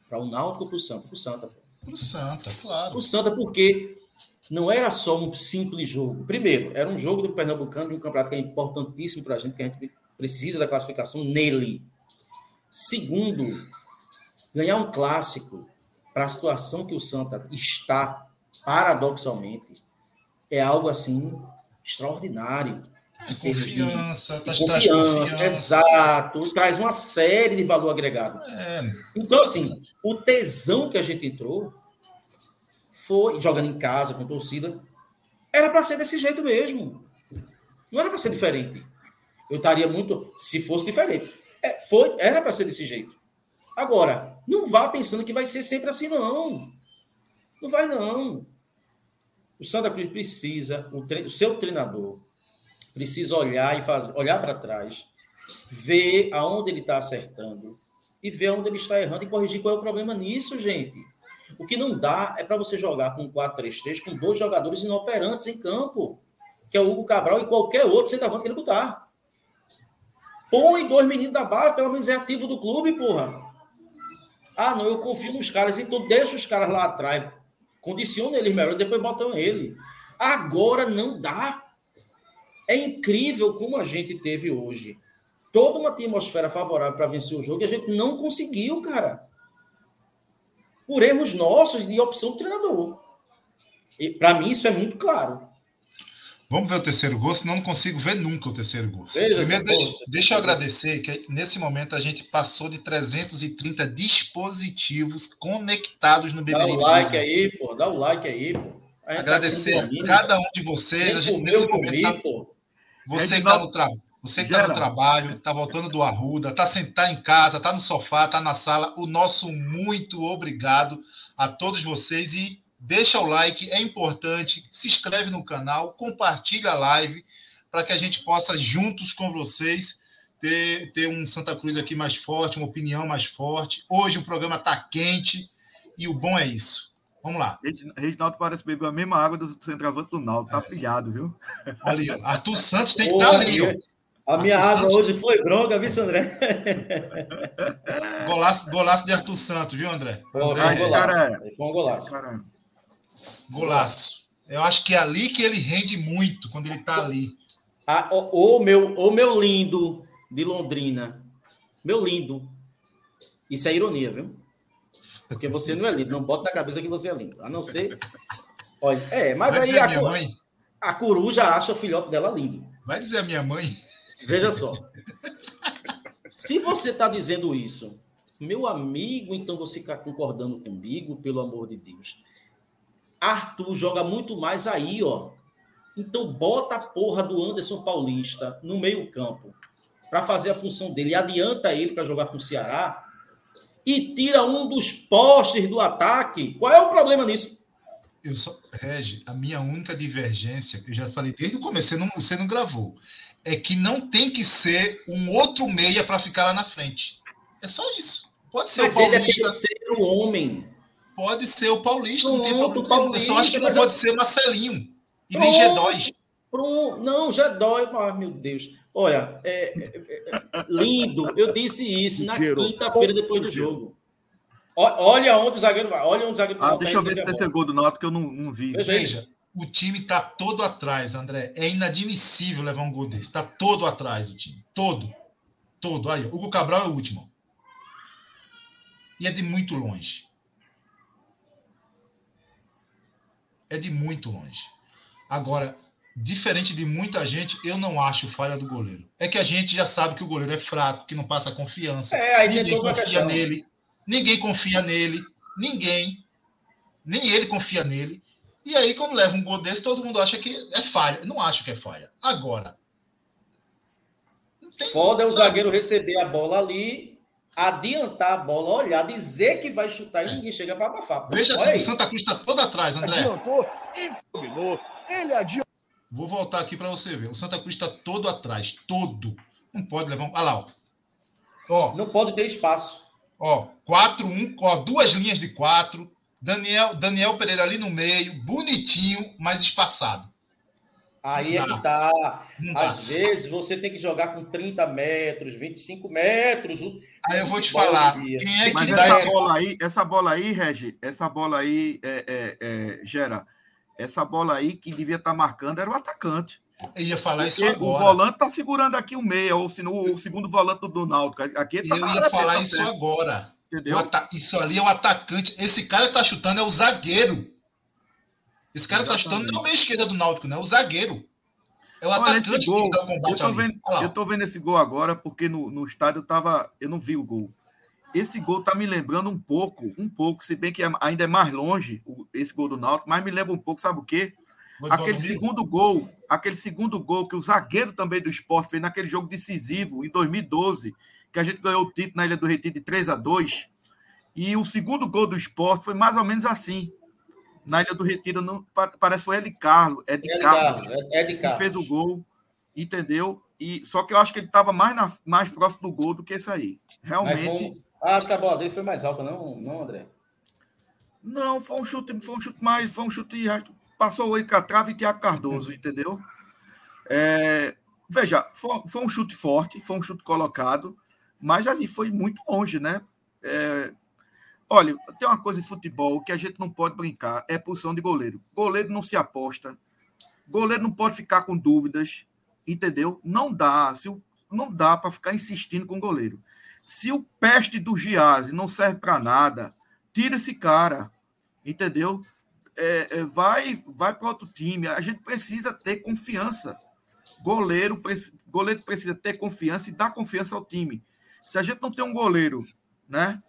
Para o Náutico ou para o Santa? Para o Santa. pô. Pro Santa, claro. O Santa, porque não era só um simples jogo. Primeiro, era um jogo do Pernambucano, de um campeonato que é importantíssimo para a gente, que a gente precisa da classificação nele. Segundo, ganhar um clássico para a situação que o Santa está, paradoxalmente, é algo assim extraordinário. É termos de- confiança, tá De traz confiança, exato, traz uma série de valor agregado. É, Então, assim, o tesão que a gente entrou foi, jogando em casa, com torcida, era para ser desse jeito mesmo. Não era para ser diferente. Eu estaria muito. Se fosse diferente. É, foi, era para ser desse jeito. Agora, não vá pensando que vai ser sempre assim, não. Não vai, não. O Santa Cruz precisa, o, tre... o seu treinador precisa olhar e fazer, olhar para trás, ver aonde ele está acertando e ver onde ele está errando e corrigir qual é o problema nisso, gente. O que não dá é para você jogar com 4-3-3 com dois jogadores inoperantes em campo, que é o Hugo Cabral e qualquer outro centroavante que ele botar. Põe dois meninos da base, pelo menos é ativo do clube, porra. Ah, não, eu confio nos caras, então deixa os caras lá atrás, condiciona eles melhor, depois botam ele. Agora não dá. É incrível como a gente teve hoje toda uma atmosfera favorável para vencer o jogo e a gente não conseguiu, cara. Por erros nossos de opção do treinador. E para mim isso é muito claro. Vamos ver o terceiro gol, senão não consigo ver nunca o terceiro gol. Veja Primeiro, deixa, deixa eu agradecer que nesse momento a gente passou de 330 dispositivos conectados no BBB. Dá o like aí, pô. Dá o like aí, pô. Tá agradecer tá a cada um de vocês. A gente, nesse momento, tá, você que está no, tra... você que tá no trabalho, está voltando do Arruda, está tá em casa, está no sofá, está na sala. O nosso muito obrigado a todos vocês e deixa o like, é importante, se inscreve no canal, compartilha a live para que a gente possa, juntos com vocês, ter, ter um Santa Cruz aqui mais forte, uma opinião mais forte. Hoje o programa está quente e o bom é isso. Vamos lá. Reginaldo parece beber a mesma água do centroavante do Naldo, tá é. pilhado, viu? Olha, Arthur Santos tem que estar tá ali, ó. A minha Arthur água Santos... hoje foi bronca, viu, André? Golaço, golaço de Arthur Santos, viu, André? André esse cara é. Foi um golaço. Esse cara é. Golaço. Eu acho que é ali que ele rende muito, quando ele está ali. Ah, o, o, meu, o meu lindo de Londrina. Meu lindo. Isso é ironia, viu? Porque você não é lindo. Não bota na cabeça que você é lindo. A não ser. Olha, é, mas Vai aí a, minha mãe. a coruja acha o filhote dela lindo. Vai dizer a minha mãe. Veja só. Se você está dizendo isso, meu amigo, então você está concordando comigo, pelo amor de Deus. Arthur joga muito mais aí, ó. Então bota a porra do Anderson Paulista no meio-campo para fazer a função dele, adianta ele para jogar com o Ceará e tira um dos postes do ataque. Qual é o problema nisso? Eu só, Regi, a minha única divergência, eu já falei desde o começo, você não, você não gravou, é que não tem que ser um outro meia para ficar lá na frente. É só isso. Pode ser Mas o Paulista. ele é terceiro homem. Pode ser o Paulista, não tem problema. Paulista, eu só acho que não pode ser Marcelinho. E pronto, nem G2. Pronto. Não, G2, ah, meu Deus. Olha, é, é, é, lindo. Eu disse isso na quinta-feira depois do jogo. Olha onde o zagueiro vai. Olha onde o zagueiro ah, Deixa eu ver se tem esse gol do Náutico que eu não, não vi. Veja, o time está todo atrás, André. É inadmissível levar um gol desse. Está todo atrás o time. Todo. Todo. Aí, o Hugo Cabral é o último. E é de muito longe. É de muito longe. Agora, diferente de muita gente, eu não acho falha do goleiro. É que a gente já sabe que o goleiro é fraco, que não passa confiança. É, ninguém confia nele. Ninguém confia nele. Ninguém. Nem ele confia nele. E aí, quando leva um gol desse, todo mundo acha que é falha. não acho que é falha. Agora. Foda é o zagueiro receber a bola ali adiantar a bola, olhar, dizer que vai chutar e ninguém chega para abafar. Veja assim, o Santa Cruz está todo atrás, André. Adiantou e dominou. Ele adiantou. Vou voltar aqui para você ver. O Santa Cruz está todo atrás, todo. Não pode levar um. Olha lá, ó. ó. Não pode ter espaço. Ó, 4-1, ó, duas linhas de quatro. Daniel, Daniel Pereira ali no meio, bonitinho, mas espaçado. Aí é que tá. Às vezes você tem que jogar com 30 metros, 25 metros. Aí eu vou te falar. Quem é que Mas essa bola aí, essa bola aí, Regi, essa bola aí, é, é, é, Gera, essa bola aí que devia estar tá marcando era o atacante. Eu ia falar Porque isso agora. O volante está segurando aqui o meia, ou se não, o segundo volante do Náutico. Aqui tá eu ia falar isso agora. Entendeu? Isso ali é o atacante. Esse cara que tá chutando é o zagueiro. Esse cara Exatamente. tá chutando não o meio esquerda do Náutico, né? É o zagueiro. É o Olha, atacante gol, que combate eu tô, vendo, eu tô vendo esse gol agora porque no, no estádio eu tava. Eu não vi o gol. Esse gol tá me lembrando um pouco, um pouco, se bem que é, ainda é mais longe esse gol do Náutico, mas me lembra um pouco, sabe o quê? Aquele segundo gol, aquele segundo gol que o zagueiro também do esporte fez naquele jogo decisivo em 2012, que a gente ganhou o título na Ilha do Retiro de 3 a 2 E o segundo gol do esporte foi mais ou menos assim na Ilha do Retiro, não, parece que foi Ed Carlos, Ed, Ed Carlos, Carlos, Ed Carlos. que fez o gol, entendeu? E, só que eu acho que ele estava mais, na, mais próximo do gol do que esse aí. Realmente. Foi, ah, acho que a bola dele foi mais alta, não, não André? Não, foi um chute, foi um chute mais, foi um chute. Passou entre a trave e Tiago Cardoso, entendeu? É, veja, foi, foi, um chute forte, foi um chute colocado, mas assim, foi muito longe, né? É, olha, tem uma coisa em futebol que a gente não pode brincar, é posição de goleiro. Goleiro não se aposta, goleiro não pode ficar com dúvidas, entendeu? Não dá, se o, não dá para ficar insistindo com o goleiro. Se o peste do Giase não serve para nada, tira esse cara, entendeu? É, é, vai vai para outro time. A gente precisa ter confiança. Goleiro, goleiro precisa ter confiança e dar confiança ao time. Se a gente não tem um goleiro, né?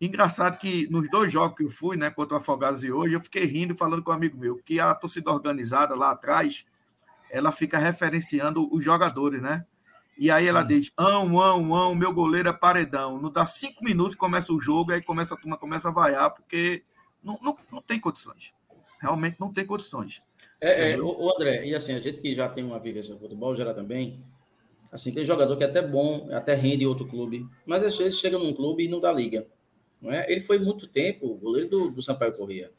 Engraçado que nos dois jogos que eu fui, né, contra o Afogados e hoje, eu fiquei rindo falando com um amigo meu que a torcida organizada lá atrás, ela fica referenciando os jogadores, né? E aí ela diz: ão, ão, ão, meu goleiro é paredão. Não dá cinco minutos, começa o jogo, aí começa a turma começa a vaiar, porque não, não, não tem condições. Realmente não tem condições. É, é o, André, e assim, a gente que já tem uma vivência no futebol, geral também, assim, tem jogador que é até bom, até rende em outro clube, mas às vezes chega num clube e não dá liga. Não é? Ele foi muito tempo goleiro do, do Sampaio Corrêa.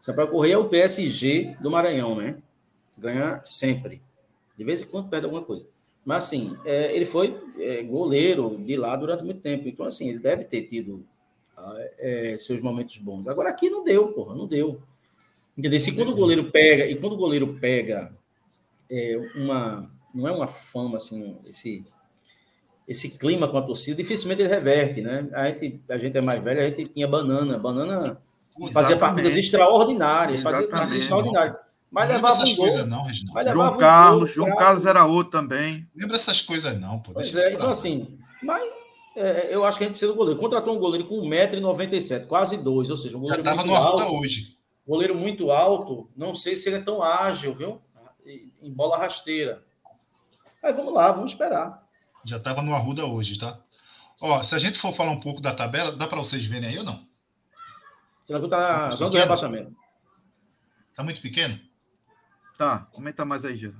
Sampaio Corrêa é o PSG do Maranhão, né? Ganha sempre. De vez em quando perde alguma coisa. Mas, assim, é, ele foi é, goleiro de lá durante muito tempo. Então, assim, ele deve ter tido ah, é, seus momentos bons. Agora, aqui não deu, porra, não deu. Entendeu? Se quando o goleiro pega, e quando o goleiro pega é, uma. Não é uma fama, assim, esse, esse clima com a torcida, dificilmente ele reverte, né? A gente, a gente é mais velho, a gente tinha banana. Banana Exatamente. fazia partidas extraordinárias, fazia partidas extraordinárias. Mas não levava um gol. Coisas, não, Reginaldo. João um Carlos, gol, João Carlos era outro também. Lembra essas coisas não, pô. Pois é, então assim, mas é, eu acho que a gente precisa do goleiro. Contratou um goleiro com 1,97m, quase 2, ou seja, um goleiro Já muito no alto. hoje. Goleiro muito alto, não sei se ele é tão ágil, viu? Em bola rasteira. Mas vamos lá, vamos esperar. Já estava no Arruda hoje, tá? Ó, se a gente for falar um pouco da tabela, dá para vocês verem aí ou não? Tranquilo, tá na zona do rebaixamento. Tá muito pequeno? Tá, aumenta mais aí, Gera.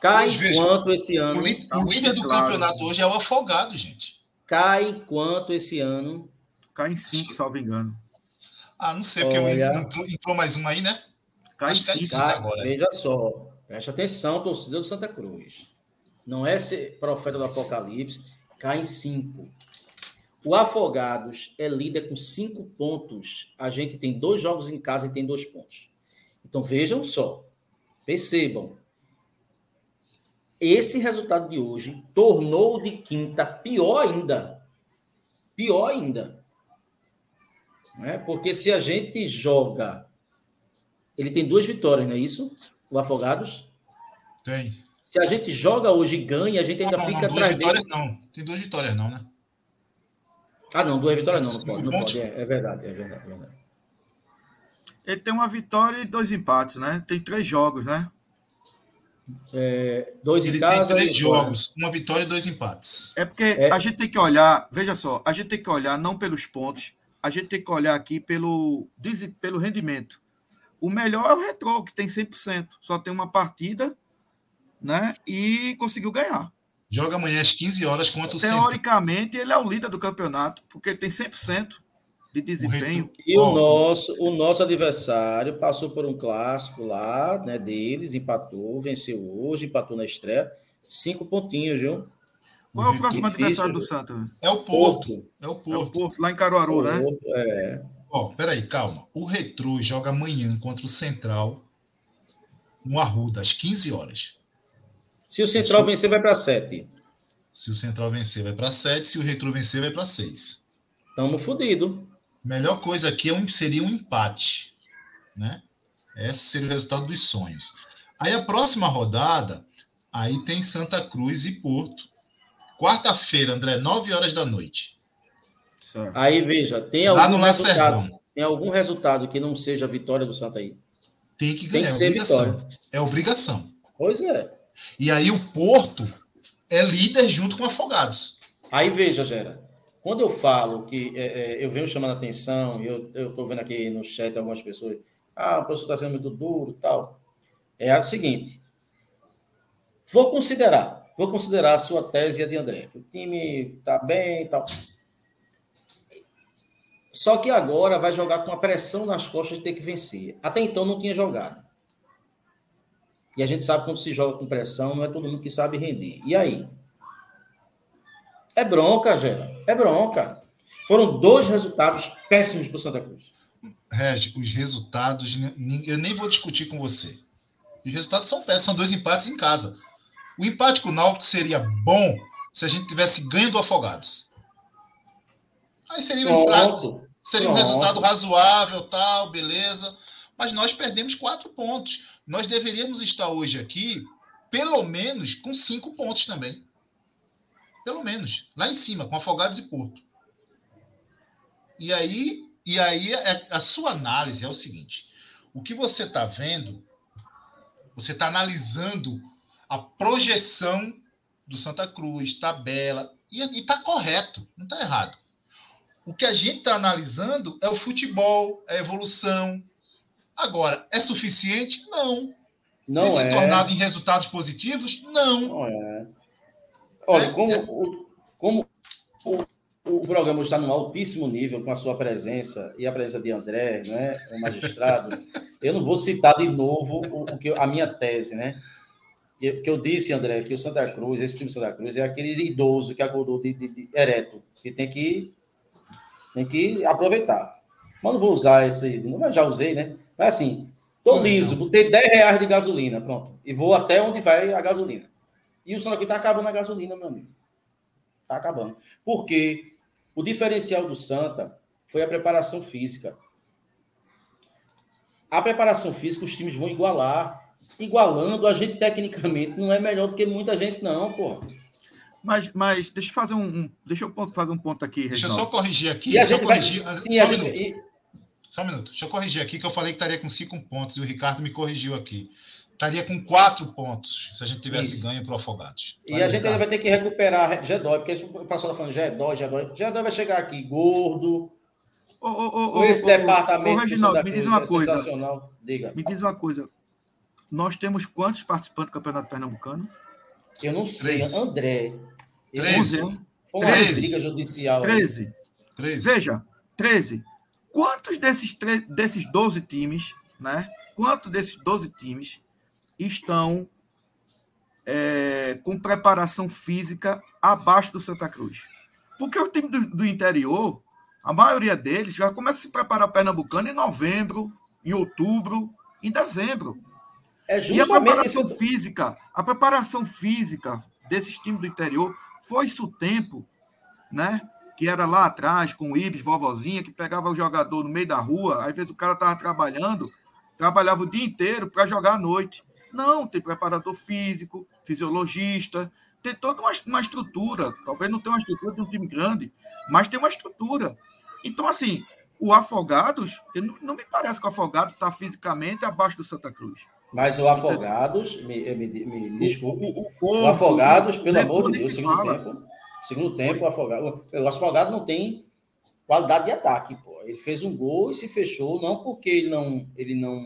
Cai quanto esse ano? O, líder, o líder do claro. campeonato hoje é o Afogado, gente. Cai quanto esse ano? Cai em 5, salvo engano. Ah, não sei, porque Olha... entrou, entrou, mais uma aí, né? Cai em 5 agora. Veja só, preste atenção, torcedor do Santa Cruz. Não é ser profeta do Apocalipse, cai em 5. O Afogados é líder com cinco pontos. A gente tem dois jogos em casa e tem dois pontos. Então vejam só, percebam. Esse resultado de hoje tornou de quinta pior ainda. Pior ainda. Né? Porque se a gente joga. Ele tem duas vitórias, não é isso? O Afogados? Tem. Se a gente joga hoje e ganha, a gente ainda não, fica não, atrás dele. Não, tem duas vitórias, não, né? Ah, não, duas vitórias não, não pode. Não pode. É, é, verdade, é verdade, é verdade. Ele tem uma vitória e dois empates, né? Tem três jogos, né? É, dois Ele em casa. Tem três jogos, uma vitória e dois empates. É porque é. a gente tem que olhar, veja só, a gente tem que olhar não pelos pontos, a gente tem que olhar aqui pelo, pelo rendimento. O melhor é o Retro, que tem 100%. Só tem uma partida, né? E conseguiu ganhar. Joga amanhã às 15 horas contra o Teoricamente, ele é o líder do campeonato, porque ele tem 100% de desempenho. E o nosso, o nosso adversário passou por um clássico lá, né, deles, empatou, venceu hoje, empatou na estreia. Cinco pontinhos, viu? Qual é o próximo Difícil, adversário do Santos? É o Porto. Porto. É o Porto. É o Porto, lá em Caruaru, né? Porto, né? É. Ó, peraí, calma. O Retro joga amanhã contra o Central no Arruda, às 15 horas. Se o Central Isso... vencer, vai para 7. Se o Central vencer, vai para 7. Se o Retro vencer, vai para 6. Estamos fodidos. Melhor coisa aqui é um, seria um empate. Né? Esse seria o resultado dos sonhos. Aí a próxima rodada, aí tem Santa Cruz e Porto. Quarta-feira, André, 9 horas da noite. Aí veja, tem Lá algum resultado? Tem algum resultado que não seja a vitória do Santa aí? Tem que ganhar. Tem que ser obrigação. vitória. É obrigação. Pois é. E aí o Porto é líder junto com o Afogados. Aí veja, Gera. quando eu falo que é, é, eu venho chamando a atenção, eu estou vendo aqui no chat algumas pessoas, ah, o professor está sendo muito duro e tal. É o seguinte, vou considerar, vou considerar a sua tese e a de André. O time está bem e tal. Só que agora vai jogar com a pressão nas costas de ter que vencer. Até então não tinha jogado. E a gente sabe quando se joga com pressão, não é todo mundo que sabe render. E aí? É bronca, Gera. É bronca. Foram dois resultados péssimos para o Santa Cruz. Regi, os resultados, eu nem vou discutir com você. Os resultados são péssimos, são dois empates em casa. O empate com o Náutico seria bom se a gente tivesse ganho do Afogados. Aí seria um, seria um resultado razoável, tal, beleza. Mas nós perdemos quatro pontos. Nós deveríamos estar hoje aqui, pelo menos, com cinco pontos também. Pelo menos. Lá em cima, com Afogados e Porto. E aí, e aí é, a sua análise é o seguinte: o que você está vendo, você está analisando a projeção do Santa Cruz, tabela, e está correto, não está errado. O que a gente está analisando é o futebol, a evolução. Agora, é suficiente? Não. Não Tem se é. tornado em resultados positivos? Não. Não é. Olha, como, É, é. o, como o, o programa está num altíssimo nível com a sua presença e a presença de André, né, o magistrado, eu não vou citar de novo o, o que eu- a minha tese, né? Que, que eu disse, André, que o Santa Cruz, esse time Santa Cruz, é aquele idoso que acordou de, de, de ereto, que tem que, tem que aproveitar. Mas não vou usar esse, mas já usei, né? Mas assim, tô liso, botei 10 reais de gasolina, pronto, e vou até onde vai a gasolina. E o Santa Cruz está acabando a gasolina, meu amigo. Está acabando. Porque o diferencial do Santa foi a preparação física. A preparação física os times vão igualar. Igualando, a gente tecnicamente não é melhor do que muita gente, não, pô. Mas, mas deixa eu fazer um, um- deixa eu ponto- fazer um ponto aqui, Deixa eu Reginaldo. só corrigir aqui. E a só gente vai. corrigir, Sim, só a um gente. minuto. e- Só um minuto. Deixa eu corrigir aqui, que eu falei que estaria com cinco pontos e o Ricardo me corrigiu aqui. Estaria com quatro pontos se a gente tivesse Isso. ganho para o Afogados. E a gente ainda vai ter que recuperar Gedói, porque o pessoal está falando Gedói, Gedói. Gedói vai chegar aqui gordo, Ô, ô, ô, com esse ô, departamento. Ô, do Reginaldo, Santa me diz uma é coisa. Sensacional. Diga. Me diz uma coisa. Nós temos quantos participantes do Campeonato Pernambucano? Eu não sei. André. Eu não Treze. sei. Onze, Foi uma Treze. briga judicial. 13. Três. Veja, 13. Quantos desses, desses 12 times, né? Quantos desses 12 times estão é, com preparação física abaixo do Santa Cruz? Porque o time do, do interior, a maioria deles já começa a se preparar pernambucano em novembro, em outubro, em dezembro. É E a justamente preparação esse. física, a preparação física desses times do interior foi isso o tempo, né? Que era lá atrás, com o Ibis, vovozinha, que pegava o jogador no meio da rua, às vezes o cara estava trabalhando, trabalhava o dia inteiro para jogar à noite. Não, tem preparador físico, fisiologista, tem toda uma, uma estrutura. Talvez não tenha uma estrutura de um time grande, mas tem uma estrutura. Então, assim, o Afogados, não, não me parece que o Afogado está fisicamente abaixo do Santa Cruz. Mas o Afogados, me, me, me desculpe, O, o, o Afogados, pelo amor de Deus, se segundo fala. tempo, segundo tempo, o Afogado, o Afogado não tem qualidade de ataque, pô. Ele fez um gol e se fechou, não porque ele não, ele não,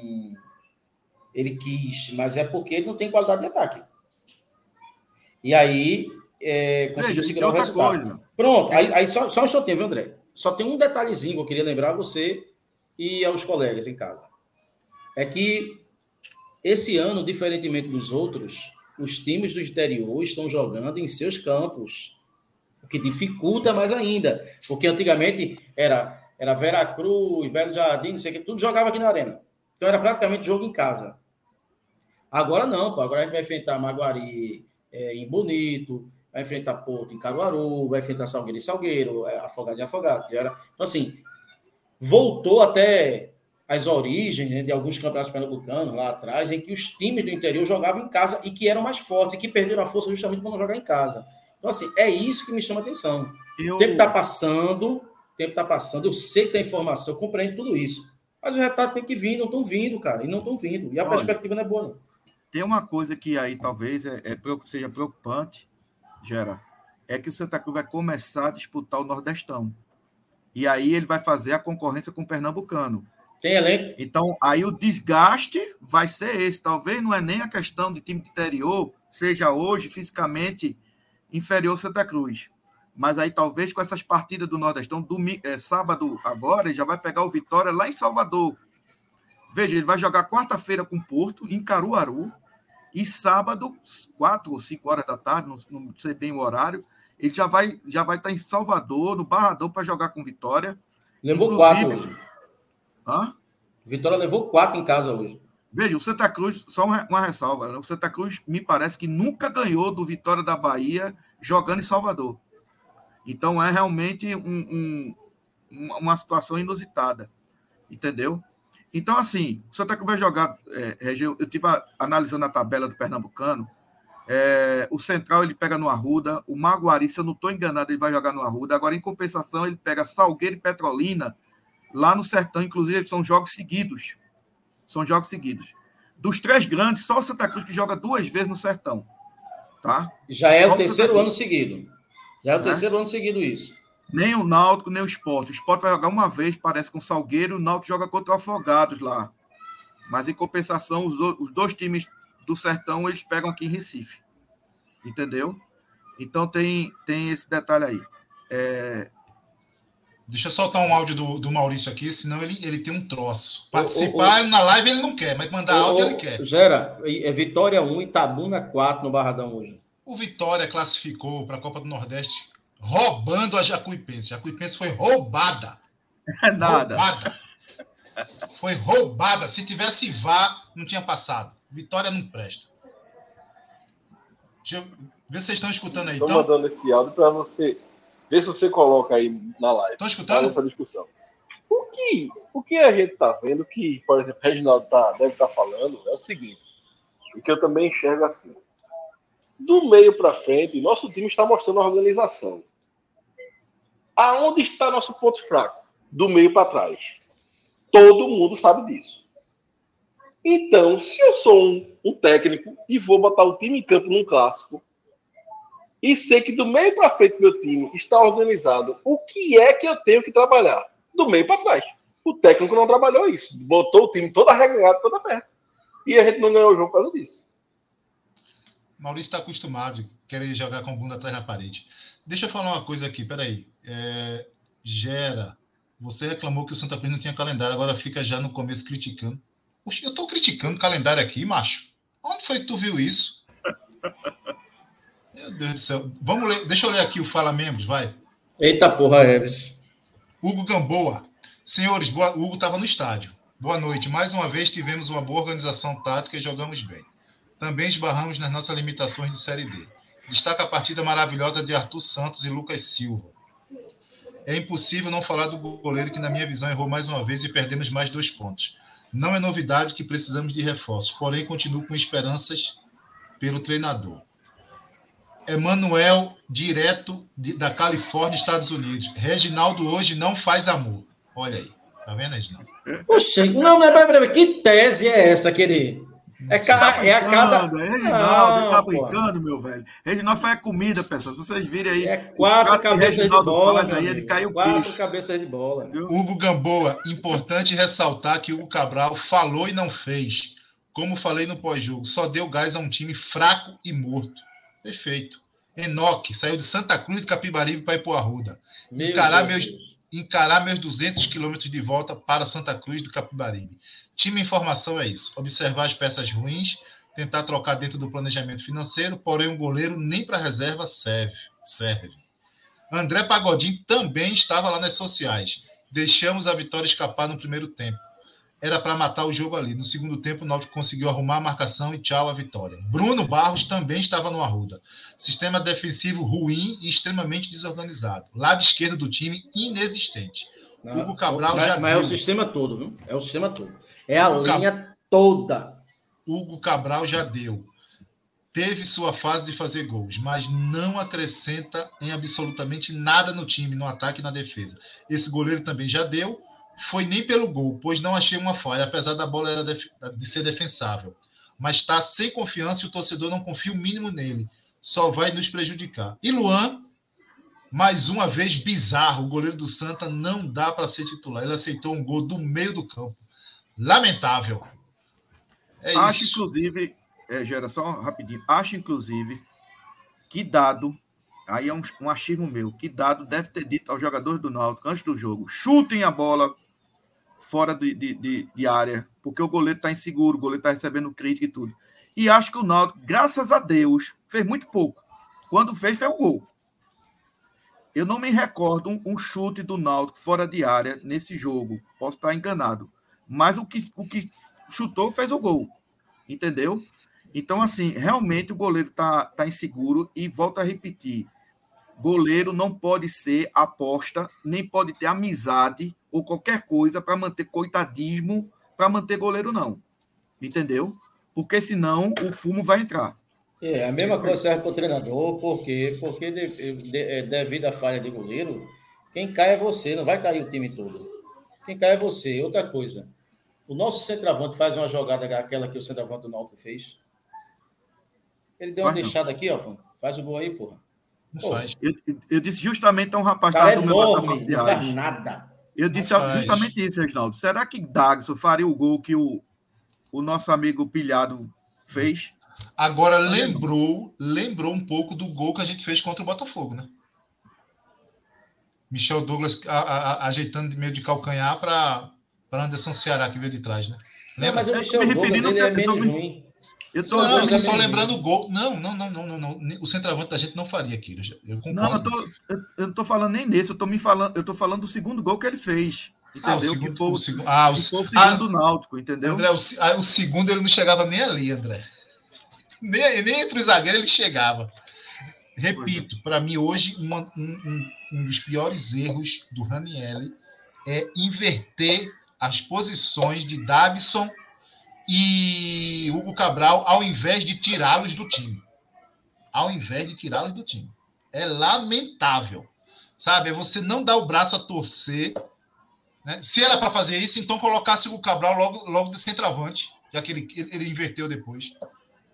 ele quis, mas é porque ele não tem qualidade de ataque. E aí é, conseguiu Veja, segurar o resultado. coisa. Pronto, aí, aí só, só um instantinho, viu, André? Só tem um detalhezinho que eu queria lembrar a você e aos colegas em casa. É que esse ano, diferentemente dos outros, os times do interior estão jogando em seus campos, o que dificulta mais ainda, porque antigamente era era Veracruz, Belo Jardim, não sei o que, tudo jogava aqui na arena. Então era praticamente jogo em casa. Agora não, pô, agora a gente vai enfrentar Maguari é, em Bonito, vai enfrentar Porto em Caruaru, vai enfrentar Salgueiro em Salgueiro, é, Afogado em Afogado. Era... Então, assim, voltou até as origens né, de alguns campeonatos pernambucanos lá atrás, em que os times do interior jogavam em casa e que eram mais fortes, e que perderam a força justamente por não jogar em casa. Então, assim, é isso que me chama a atenção. Eu, O tempo está passando, o tempo está passando, eu sei que tem informação, eu compreendo tudo isso. Mas os resultados têm que vir, não estão vindo, cara, e não estão vindo. E a Olha, perspectiva não é boa, não. Tem uma coisa que aí talvez é, é seja preocupante, Gera. é que o Santa Cruz vai começar a disputar o Nordestão. E aí ele vai fazer a concorrência com o Pernambucano. Tem elenco? Então, aí o desgaste vai ser esse. Talvez não é nem a questão de time de interior, seja hoje fisicamente inferior Santa Cruz. Mas aí talvez com essas partidas do Nordestão, domingo, é, sábado agora, ele já vai pegar o Vitória lá em Salvador. Veja, ele vai jogar quarta-feira com o Porto, em Caruaru, e sábado, quatro ou cinco horas da tarde, não, não sei bem o horário, ele já vai já vai estar em Salvador, no Barradão, para jogar com Vitória. Levou quatro. Hã? Vitória levou quatro em casa hoje. Veja, o Santa Cruz, só uma ressalva, né? o Santa Cruz me parece que nunca ganhou do Vitória da Bahia jogando em Salvador. Então é realmente um, um, uma situação inusitada, entendeu? Então, assim, o Santa Cruz vai jogar, é, eu estive analisando a tabela do Pernambucano, é, o Central ele pega no Arruda, o Maguari, se eu não estou enganado, ele vai jogar no Arruda. Agora, em compensação, ele pega Salgueiro e Petrolina lá no Sertão. Inclusive, são jogos seguidos. São jogos seguidos. Dos três grandes, só o Santa Cruz que joga duas vezes no Sertão. Tá? Já é só o terceiro ano seguido. Já é o é? terceiro ano seguido isso. Nem o Náutico, nem o Esporte. O Esporte vai jogar uma vez, parece com o Salgueiro, o Náutico joga contra o Afogados lá. Mas, em compensação, os, os dois times do Sertão, eles pegam aqui em Recife. Entendeu? Então, tem, tem esse detalhe aí. É, Deixa eu soltar um áudio do, do Maurício aqui, senão ele, ele tem um troço. Participar na live ele não quer, mas mandar áudio ele quer. Gera, é Vitória 1 e Itabuna 4 no Barradão hoje. O Vitória classificou para a Copa do Nordeste roubando a Jacuipense. A Jacuipense foi roubada. É nada. Roubada. Foi roubada. Se tivesse vá, não tinha passado. Vitória não presta. Deixa eu ver se vocês estão escutando aí. Estou então... mandando esse áudio para você Vê se você coloca aí na live. Estou escutando? Essa discussão. O que, o que a gente está vendo, que, por exemplo, o Reginaldo tá, deve estar tá falando, é o seguinte, o que eu também enxergo assim. Do meio para frente, nosso time está mostrando organização. Aonde está nosso ponto fraco? Do meio para trás. Todo mundo sabe disso. Então, se eu sou um, um técnico e vou botar o time em campo num clássico, e sei que do meio para frente meu time está organizado. O que é que eu tenho que trabalhar? Do meio para trás. O técnico não trabalhou isso. Botou o time todo arregado, todo aberto. E a gente não ganhou o jogo por causa disso. Maurício está acostumado a querer jogar com a bunda atrás da parede. Deixa eu falar uma coisa aqui, peraí. É, gera, você reclamou que o Santa Cruz não tinha calendário, agora fica já no começo criticando. Poxa, eu estou criticando o calendário aqui, macho. Onde foi que tu viu isso? Meu Deus do céu. Vamos ler. Deixa eu ler aqui o Fala Membros, vai. Eita porra, Eves. Hugo Gamboa. Senhores, boa... Hugo estava no estádio. Boa noite. Mais uma vez tivemos uma boa organização tática e jogamos bem. Também esbarramos nas nossas limitações de Série D. Destaca a partida maravilhosa de Arthur Santos e Lucas Silva. É impossível não falar do goleiro que, na minha visão, errou mais uma vez e perdemos mais dois pontos. Não é novidade que precisamos de reforços, porém continuo com esperanças pelo treinador. Emanuel, direto de, da Califórnia, Estados Unidos. Reginaldo hoje não faz amor. Olha aí. Tá vendo, Reginaldo? Poxa, não, mas peraí, que tese é essa, querido? É, ca... tá é a cada. É Reginaldo, não, tá brincando, meu velho. Reginaldo faz comida, pessoal. Se vocês virem aí. É quatro cabeças de bola. Faz, aí, ele caiu quatro cabeças de bola. Hugo Gamboa, importante ressaltar que Hugo Cabral falou e não fez. Como falei no pós-jogo, só deu gás a um time fraco e morto. Perfeito. Enoque saiu de Santa Cruz de Capibaribe para ir para o Arruda. Encarar meus, encarar meus 200 quilômetros de volta para Santa Cruz do Capibaribe. Time em formação é isso. Observar as peças ruins, tentar trocar dentro do planejamento financeiro, porém um goleiro nem para reserva serve. serve. André Pagodinho também estava lá nas sociais. Deixamos a vitória escapar no primeiro tempo era para matar o jogo ali. No segundo tempo, o Náutico conseguiu arrumar a marcação e tchau a vitória. Bruno Barros também estava no Arruda. Sistema defensivo ruim e extremamente desorganizado. Lado esquerdo do time, inexistente. Não, Hugo Cabral mas, já. Mas deu. é o sistema todo, viu? É o sistema todo. É a Hugo linha Cab... toda. Hugo Cabral já deu. Teve sua fase de fazer gols, mas não acrescenta em absolutamente nada no time, no ataque e na defesa. Esse goleiro também já deu foi nem pelo gol, pois não achei uma falha, apesar da bola era de, ser defensável. Mas está sem confiança e o torcedor não confia o mínimo nele. Só vai nos prejudicar. E Luan Mais uma vez, bizarro. O goleiro do Santa não dá para ser titular. Ele aceitou um gol do meio do campo. Lamentável. É acho, isso. inclusive, é, Gera, só rapidinho. Acho, inclusive, que dado, aí é um, um achismo meu, que dado deve ter dito aos jogadores do Náutico antes do jogo: chutem a bola fora de, de, de, de área, porque o goleiro está inseguro, o goleiro está recebendo crítica e tudo. E acho que o Náutico, graças a Deus, fez muito pouco. Quando fez, foi um gol. Eu não me recordo um, um, chute do Náutico fora de área nesse jogo. Posso estar enganado. Mas o que, o que chutou fez o gol. Entendeu? Então, assim, realmente o goleiro está tá inseguro e volta a repetir. Goleiro não pode ser aposta, nem pode ter amizade ou qualquer coisa para manter coitadismo, para manter goleiro, não. Entendeu? Porque senão o fumo vai entrar. É, a mesma coisa serve para o treinador, por quê? Porque de, de, é, devido à falha de goleiro, quem cai é você, não vai cair o time todo. Quem cai é você. Outra coisa, o nosso centroavante faz uma jogada aquela que o centroavante do Náutico fez. Ele deu uma faz deixada não. aqui, ó. Faz o gol aí, porra. porra. Eu, eu, disse justamente a um rapaz que estava no meu Não faz nada. Eu disse justamente isso, Reginaldo. Será que Dagson faria o gol que o, o nosso amigo Pilhado fez? Agora lembrou, lembrou um pouco do gol que a gente fez contra o Botafogo, né? Michel Douglas a, a, ajeitando de meio de calcanhar para Anderson Ceará, que veio de trás, né? Lembra? Não, mas o Michel Douglas ele é menos ruim. Eu tô, não, eu só lembrando o gol. Não, não, não, não, não, não. O centroavante da gente não faria aquilo. Eu. Não, eu, tô, eu, eu não tô falando nem nesse, eu tô me falando, eu tô falando do segundo gol que ele fez. Entendeu? Ah, o segundo, que foi o, segundo, ah, o, o segundo ah, Náutico, entendeu? André, o, ah, o segundo ele não chegava nem ali, André. Nem, nem entre os zagueiros ele chegava. Repito, é. para mim hoje, uma, um, um, dos piores erros do Ranielli é inverter as posições de Davison e Hugo Cabral ao invés de tirá-los do time. Ao invés de tirá-los do time. É lamentável. Sabe? É você não dar o braço a torcer. Né? Se era para fazer isso, então colocasse o Cabral logo, logo de centroavante, já que ele, ele inverteu depois.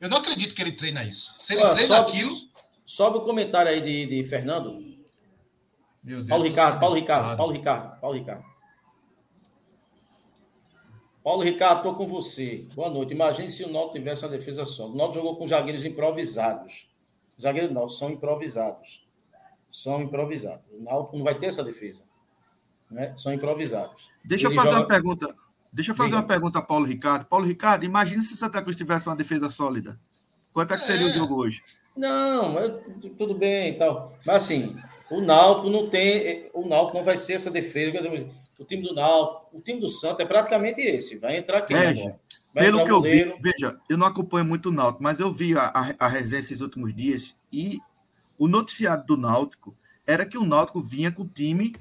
Eu não acredito que ele treina isso. Se ele ah, treina sobe, aquilo. Sobe o comentário aí de, de Fernando. Meu Deus. Paulo Ricardo, Paulo Ricardo, Paulo Ricardo, Paulo Ricardo. Paulo Ricardo, estou com você. Boa noite. Imagine se o Náutico tivesse uma defesa só. O Náutico jogou com zagueiros improvisados. Os zagueiros não, são improvisados. São improvisados. O Náutico não vai ter essa defesa. Né? São improvisados. Deixa Ele eu fazer joga... uma pergunta. Deixa eu fazer Diga. uma pergunta a Paulo Ricardo. Paulo Ricardo, imagine se Santa Cruz tivesse uma defesa sólida. Quanto é que seria é. o jogo hoje? Não, tudo bem e tal. Mas assim, o Náutico não tem. O Náutico não vai ser essa defesa o time do Náutico, o time do Santos é praticamente esse. Vai entrar aqui. É, pelo que eu vi, veja, eu não acompanho muito o Náutico, mas eu vi a, a, a resenha esses últimos dias e o noticiário do Náutico era que o Náutico vinha com o time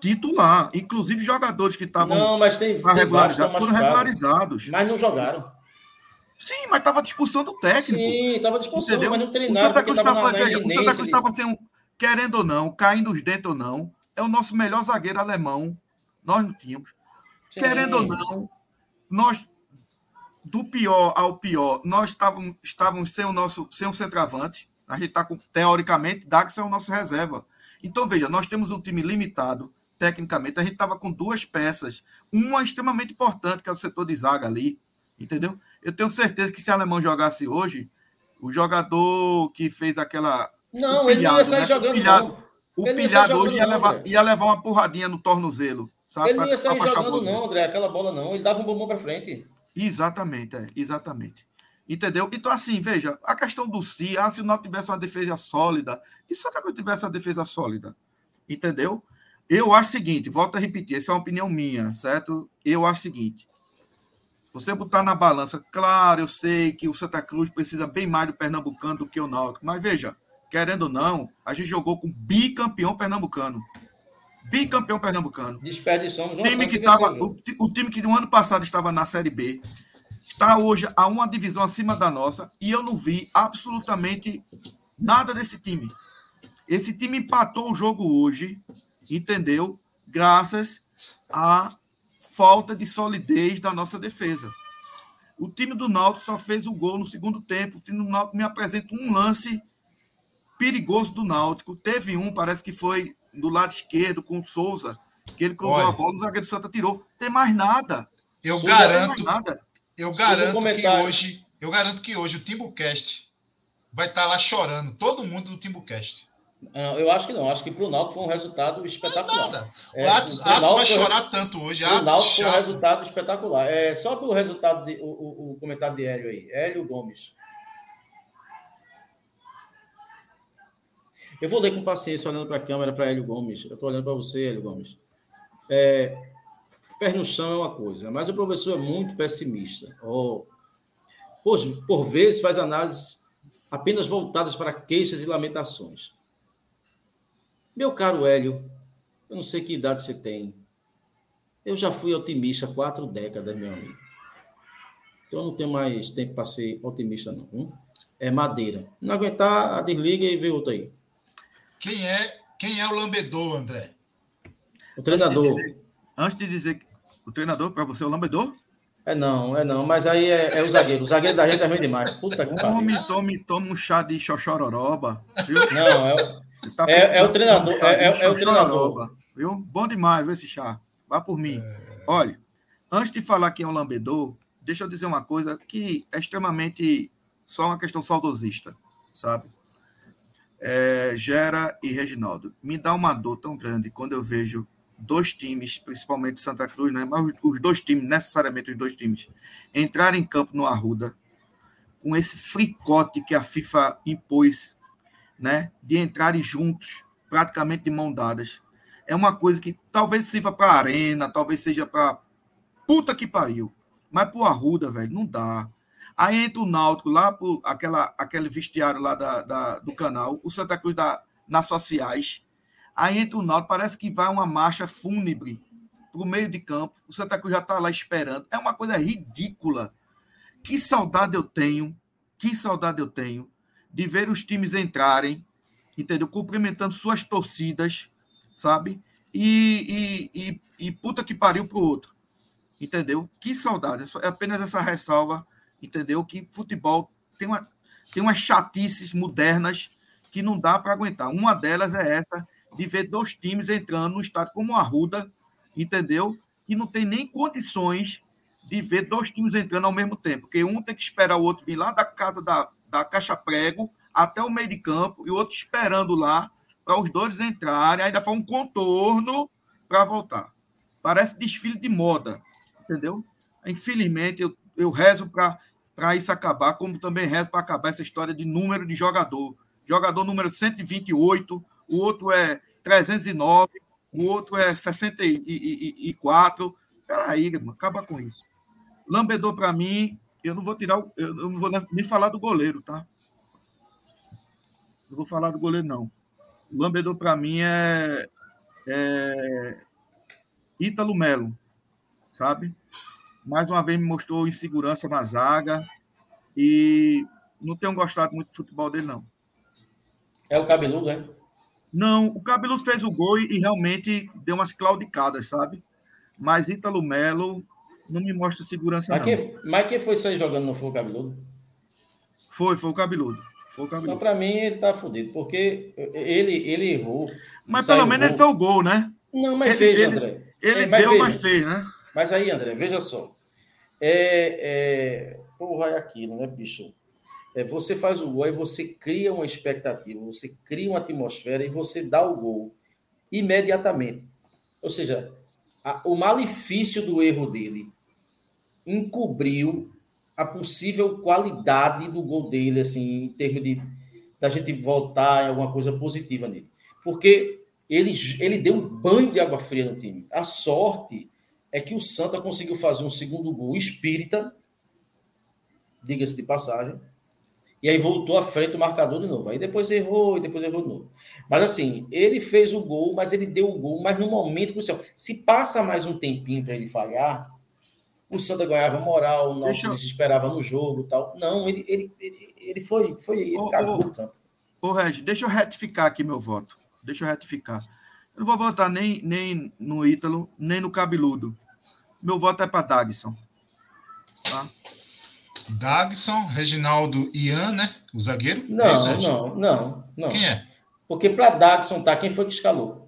titular, inclusive jogadores que estavam não, mas tem, tem regularizados, foram regularizados. Mas não jogaram. Sim, mas estava discussão do técnico. Sim, estava discussão, entendeu? mas não treinaram. O Santa Cruz estava sem, querendo ou não, caindo os dentes ou não, é o nosso melhor zagueiro alemão nós não tínhamos. Sim. Querendo ou não, nós, do pior ao pior, nós estávamos, estávamos sem o nosso sem o centroavante. A gente está com, teoricamente, Dax é o nosso reserva. Então, veja, nós temos um time limitado, tecnicamente. A gente estava com duas peças, uma extremamente importante, que é o setor de zaga ali, entendeu? Eu tenho certeza que se o alemão jogasse hoje, o jogador que fez aquela. Não, pilhado, ele não ia sair né? jogando. O pilhado, não. O pilhado hoje ia levar, ia levar uma porradinha no tornozelo. Sabe? Ele não ia sair jogando, não, André, aquela bola não. Ele dava um bombom para frente. Exatamente, é, exatamente. Entendeu? Então, assim, veja, a questão do si, ah, se o Náutico tivesse uma defesa sólida, e se o Santa tivesse uma defesa sólida? Entendeu? Eu acho o seguinte, volto a repetir, essa é uma opinião minha, certo? Eu acho o seguinte, se você botar na balança, claro, eu sei que o Santa Cruz precisa bem mais do Pernambucano do que o Náutico, mas veja, querendo ou não, a gente jogou com bicampeão pernambucano bicampeão pernambucano. Desperdiçamos time que tava, o, o, time que no ano passado estava na Série B está hoje a uma divisão acima da nossa e eu não vi absolutamente nada desse time. Esse time empatou o jogo hoje, entendeu? Graças à falta de solidez da nossa defesa. O time do Náutico só fez o gol no segundo tempo. O time do Náutico me apresenta um lance perigoso do Náutico. Teve um, parece que foi do lado esquerdo com o Souza, que ele cruzou Olha. a bola, o zagueiro do Santa tirou. Tem mais nada. Eu Souza garanto, nada. eu o garanto que hoje, eu garanto que hoje o Timbucast vai estar lá chorando, todo mundo do Timbucast. Não, eu acho que não. Acho que pro Náutico foi um resultado espetacular. Nada. É, o Atos, Atos vai chorar tanto hoje. O Náutico foi um resultado espetacular. É, só pro resultado, de, o, o, o comentário de Hélio aí. Hélio Gomes. Eu vou ler com paciência, olhando para a câmera, para Hélio Gomes. Eu estou olhando para você, Hélio Gomes. É, pé no chão é uma coisa, mas o professor é muito pessimista. Oh, por, por vezes faz análises apenas voltadas para queixas e lamentações. Meu caro Hélio, eu não sei que idade você tem. Eu já fui otimista quatro décadas, meu amigo. Então eu não tenho mais tempo para ser otimista, não. Hum? É madeira. Não aguentar, desliga e vê outro aí. Quem é, quem é o lambedor, André? O treinador. Antes de dizer que o treinador, para você, é o lambedor? É não, é não. Mas aí é, é o zagueiro. O zagueiro da gente é ruim demais. Puta que pariu. Tome, tome, tome um chá de xoxororoba. Viu? Não, é, o- tá É- é o treinador, de um é- de é- é o treinador. Viu? Bom demais, viu, esse chá. Vá por mim. Olha, antes de falar que é um lambedor, deixa eu dizer uma coisa que é extremamente só uma questão saudosista, sabe? É, Gera e Reginaldo. Me dá uma dor tão grande quando eu vejo dois times, principalmente Santa Cruz, né? Mas os- dois times, necessariamente os dois times, entrarem em campo no Arruda com esse fricote que a FIFA impôs, né? De entrarem juntos, praticamente de mão dadas. É uma coisa que talvez sirva para arena, talvez seja para puta que pariu. Mas pro Arruda, velho, não dá. Aí entra o Náutico lá por aquela, aquele vestiário lá da, da- do canal, o Santa Cruz da, nas sociais. Aí entra o Náutico, parece que vai uma marcha fúnebre pro meio de campo. O Santa Cruz já tá lá esperando. É uma coisa ridícula. Que saudade eu tenho, que saudade eu tenho de ver os times entrarem, entendeu? Cumprimentando suas torcidas, sabe? E, e, e, e puta que pariu pro outro. Entendeu? Que saudade. É É apenas essa ressalva, entendeu? Que futebol tem, uma, tem umas chatices modernas que não dá para aguentar. Uma delas é essa de ver dois times entrando no estádio como o Arruda, entendeu? E não tem nem condições de ver dois times entrando ao mesmo tempo, porque um tem que esperar o outro vir lá da casa da, da Caixa Prego até o meio de campo e o outro esperando lá para os dois entrarem, ainda faz um contorno para voltar. Parece desfile de moda, entendeu? Infelizmente, eu, eu rezo para isso acabar, como também rezo para acabar essa história de número de jogador. Jogador número 128, o outro é 309, o outro é 64. Peraí, irmão, acaba com isso. Lambedor, para mim, eu não vou tirar, eu não vou nem falar do goleiro, tá? Não vou falar do goleiro, não. Lambedor, para mim, é, é Ítalo Melo, sabe? Mais uma vez me mostrou insegurança na zaga e não tenho gostado muito do futebol dele, não. É o cabeludo, é? Não, o Cabelo fez o gol e realmente deu umas claudicadas, sabe? Mas Ítalo Melo não me mostra segurança, Mas não. quem, mas quem foi sair jogando não foi o cabeludo? Foi, foi o Cabeludo. Foi o Então, Cabeludo. para mim, ele tá fudido, porque ele, ele errou. Mas pelo menos ele gol. fez o gol, né? Não, mas ele- ele- André. Ele É, mas deu, veja. mas fez, né? Mas aí, André, veja só. É, é, porra, é aquilo, né, bicho? É, você faz o gol, aí você cria uma expectativa, você cria uma atmosfera e você dá o gol imediatamente. Ou seja, a- o malefício do erro dele encobriu a possível qualidade do gol dele, assim, em termos de da gente voltar em alguma coisa positiva nele. Porque ele, ele deu um banho de água fria no time. A sorte é que o Santa conseguiu fazer um segundo gol espírita, diga-se de passagem, e aí voltou à frente o marcador de novo. Aí depois errou, e depois errou de novo. Mas assim, ele fez o gol, mas ele deu o gol, mas no momento crucial. Se passa mais um tempinho para ele falhar, o Santa ganhava moral, o eu- Náutico esperava no jogo tal. Não, ele, ele, ele, ele foi, foi ele Ô, cagou ô. o campo. Ô, Regis, deixa eu retificar aqui meu voto. Deixa eu retificar. Eu não vou votar nem, nem no Ítalo, nem no Cabeludo. Meu voto é para Dagson. Tá? Dagson, Reginaldo Ian, né? O zagueiro? Não, É não, não, não. Quem é? Porque para Dagson tá, quem foi que escalou?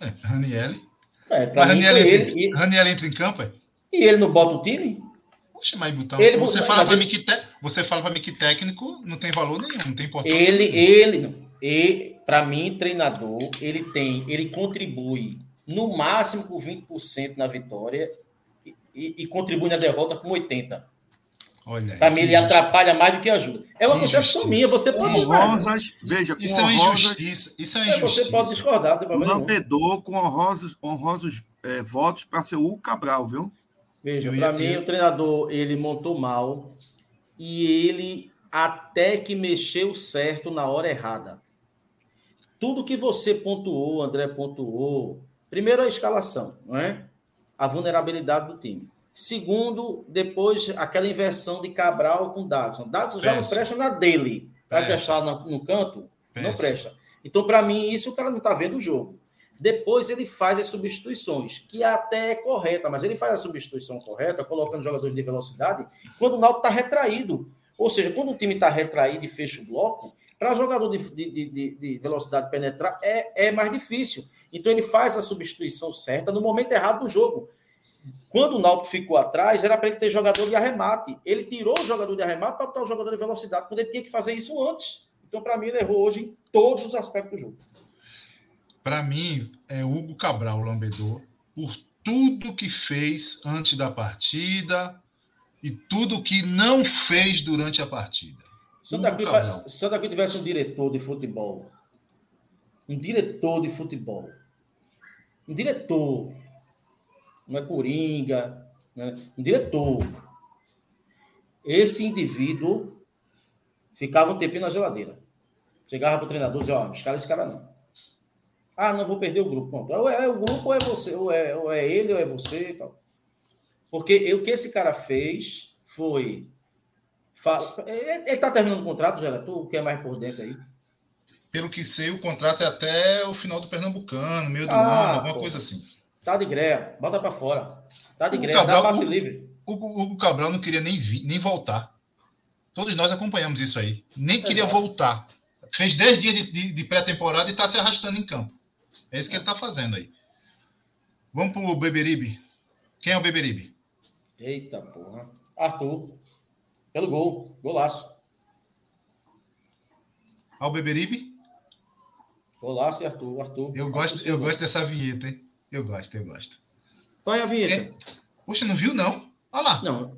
é Ranielli. É, para Mas entra, ele. E, Ranielli entra em campo, é? e ele não bota o time? Poxa, mas Butão, Ele- você mas fala para ele- mim que te- você fala para mim que técnico não tem valor nenhum, não tem importância. Ele, nenhuma. ele, e para mim, treinador, ele tem, ele contribui no máximo com 20% na vitória e, e- e contribui na derrota com 80%. Olha, Para mim, ele atrapalha mais do que ajuda. É uma Que concepção minha, você pode. Honrosas, veja, com Isso é injustiça. Isso é É, injustiça. Você pode discordar, não tem lambedor com honrosos, honrosos eh, votos para ser o Cabral, viu? Veja, para ia- mim, o treinador, ele montou mal e ele até que mexeu certo na hora errada. Tudo que você pontuou, André pontuou, primeiro a escalação, não é? A vulnerabilidade do time. Segundo, depois aquela inversão de Cabral com Dagson. Dagson já não presta na dele. Vai prestar no, no canto? Não presta. Então, para mim, isso o cara não está vendo o jogo. Depois ele faz as substituições, que até é correta, mas ele faz a substituição correta, colocando jogadores de velocidade, quando o Náutico está retraído. Ou seja, quando o time está retraído e fecha o bloco, para jogador de, de- de- de velocidade penetrar é, é mais difícil. Então ele faz a substituição certa no momento errado do jogo. Quando o Náutico ficou atrás, era para ele ter jogador de arremate. Ele tirou o jogador de arremate para botar o jogador de velocidade, quando ele tinha que fazer isso antes. Então, para mim, ele errou hoje em todos os aspectos do jogo. Para mim, é Hugo Cabral, o lambedor, por tudo que fez antes da partida e tudo que não fez durante a partida. Santa Cruz, Santa Cruz tivesse um diretor de futebol, um diretor de futebol, um diretor, não é coringa, né? um diretor, esse indivíduo ficava um tempinho na geladeira. Chegava para o treinador e dizia, ó, escala esse cara não. Ah, não vou perder o grupo. Pronto. Ou é o grupo ou é você, ou é, ou é ele ou é você tal. Porque o que esse cara fez foi Fala. Ele está terminando o contrato, Gera? Tu que é mais por dentro aí? Pelo que sei, o contrato é até o final do Pernambucano, meio do Ah, ano, alguma pô. coisa assim. Tá de greve, bota para fora. Tá de O greve, Cabral- dá passe o- livre. O Hugo Hugo Cabral não queria nem, vir, nem voltar. Todos nós acompanhamos isso aí. Nem queria voltar. Fez 10 dias de, de- de pré-temporada e está se arrastando em campo. É isso que ele está fazendo aí. Vamos pro Beberibe. Quem é o Beberibe? Eita porra. Arthur. Pelo gol. Golaço. Ao Beberibe? Golaço e Arthur. Arthur. Eu Arthur gosto, eu Silva. gosto dessa vinheta, hein? Eu gosto, eu gosto. Põe a vinheta. Poxa, não viu, não? Olha lá. Não.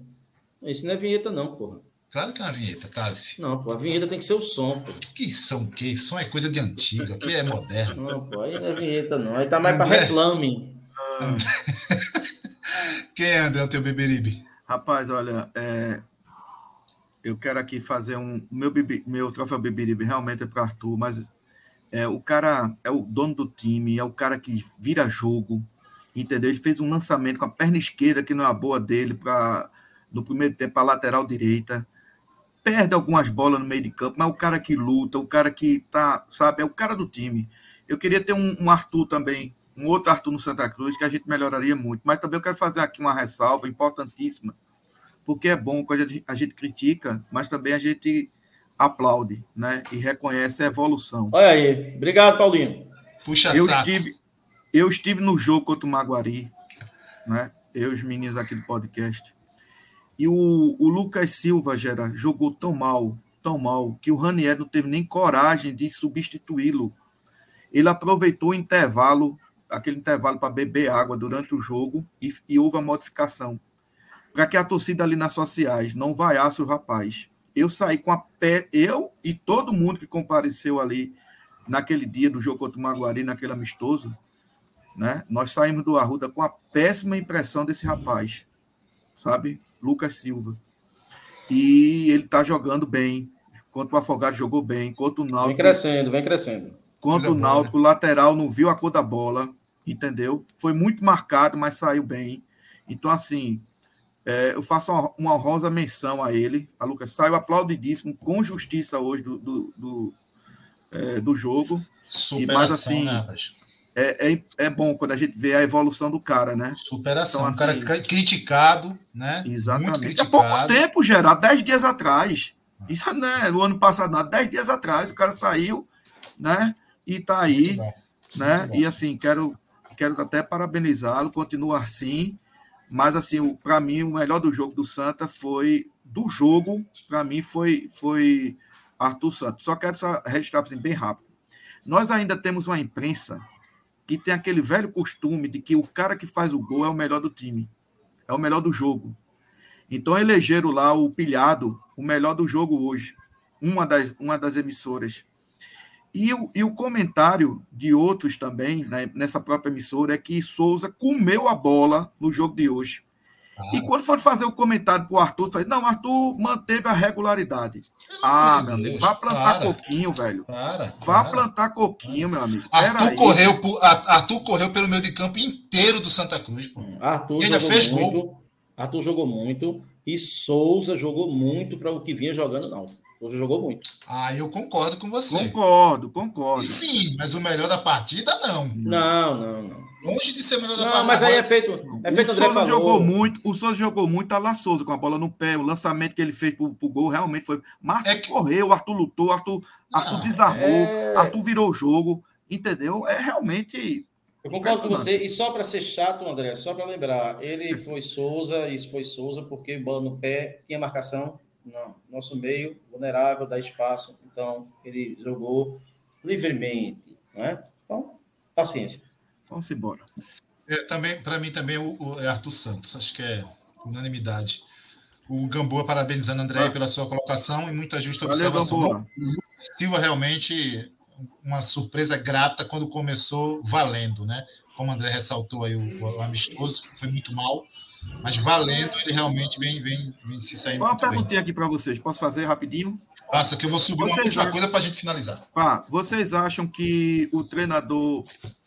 Isso não é vinheta, não, porra. Claro que é uma vinheta, Cálice. Não, pô. A vinheta tem que ser o som, pô. Que som que? Som é coisa de antiga, que é moderno. Não, pô. Aí não é vinheta, não. Aí tá mais pra André. reclame. Quem é, André, o teu Beberibe? Rapaz, olha, é, eu quero aqui fazer um. Meu, bibi, meu troféu Beberibe realmente é para Arthur, mas é, o cara é o dono do time, é o cara que vira jogo, entendeu? Ele fez um lançamento com a perna esquerda, que não é a boa dele, pra, no primeiro tempo, para lateral direita. Perde algumas bolas no meio de campo, mas é o cara que luta, o cara que tá, sabe, é o cara do time. Eu queria ter um, um Arthur também, um outro Arthur no Santa Cruz, que a gente melhoraria muito. Mas também eu quero fazer aqui uma ressalva importantíssima, porque é bom quando a gente, a gente critica, mas também a gente aplaude, né? E reconhece a evolução. Olha aí. Obrigado, Paulinho. Puxa Eu saco. estive, eu estive no jogo contra o Maguari, né? Eu e os meninos aqui do podcast. E o, o Lucas Silva, Gera, jogou tão mal, tão mal, que o Ranieri não teve nem coragem de substituí-lo. Ele aproveitou o intervalo, aquele intervalo para beber água durante o jogo, e, e houve a modificação. Para que a torcida ali nas sociais não vaiasse o rapaz. Eu saí com a pé, eu e todo mundo que compareceu ali naquele dia do jogo contra o Maguari, naquele amistoso, né? Nós saímos do Arruda com a péssima impressão desse rapaz, sabe? Lucas Silva. E ele tá jogando bem. Contra o Afogado jogou bem, contra o Vem Náutico, crescendo, vem crescendo. contra Coisa o né? Náutico, o lateral não viu a cor da bola, entendeu? Foi muito marcado, mas saiu bem. Então, assim, é, eu faço uma, uma honrosa menção a ele. A Lucas saiu aplaudidíssimo, com justiça hoje do, do, do, é, do jogo. Superação, mas assim, né, é, é, é bom quando a gente vê a evolução do cara, né? Superação. Então, um cara assim- cri- criticado, né? Exatamente. Há pouco tempo, Gerard, dez dias atrás. Isso não é no ano passado, não, dez dias atrás, o cara saiu, né? E tá aí, né? E assim, quero, quero até parabenizá-lo, continua assim. Mas assim, para mim, o melhor do jogo do Santa foi do jogo, para mim foi foi Arthur Santos. Só quero só registrar assim, bem rápido. Nós ainda temos uma imprensa que tem aquele velho costume de que o cara que faz o gol é o melhor do time, é o melhor do jogo. Então elegeram lá o pilhado, o melhor do jogo hoje, uma das, uma das emissoras. E o, e o comentário de outros também, né, nessa própria emissora, é que Souza comeu a bola no jogo de hoje. E quando for fazer o comentário para o Arthur, falei, não, Arthur manteve a regularidade. Ah, meu amigo, vá plantar Para. coquinho, velho. Para, Vá para. plantar coquinho, meu amigo. Arthur correu, por- Ar- Arthur correu pelo meio de campo inteiro do Santa Cruz, pô. Arthur E ainda jogou fez muito. gol. Arthur jogou muito. E Souza jogou muito para o que vinha jogando, não. Souza jogou muito. Ah, eu concordo com você. Concordo, E concordo. sim, mas o melhor da partida, não. Não, não, não. Longe de ser o melhor da Não, partida. mas aí é feito. É feito o Souza jogou muito, o Souza jogou muito a La Souza com a bola no pé, o lançamento que ele fez pro, pro gol realmente foi. Arthur É que- correu, Arthur lutou, Arthur, Arthur Ah, desarmou, é- Arthur virou o jogo, entendeu? É realmente. Eu concordo com você. E só para ser chato, André, só para lembrar, ele foi Souza, isso foi Souza, porque bola no pé, tinha marcação. Não. Nosso meio, vulnerável, dá espaço. Então, ele jogou livremente. Né? Então, paciência. Vamos embora. É, também, para mim também o, o- é Arthur Santos, acho que é unanimidade. O Gamboa parabenizando a André Ah. pela sua colocação e muita justa Valeu, observação. Gamboa. Silva realmente uma surpresa grata quando começou valendo, né? Como o André ressaltou aí o, o amistoso, foi muito mal, mas valendo ele realmente vem, vem, vem se saindo Uma perguntinha aqui para vocês. Posso fazer rapidinho? Passa que eu vou subir uma Vocês última acham- coisa para a gente finalizar. Pá, vocês acham que o treinador,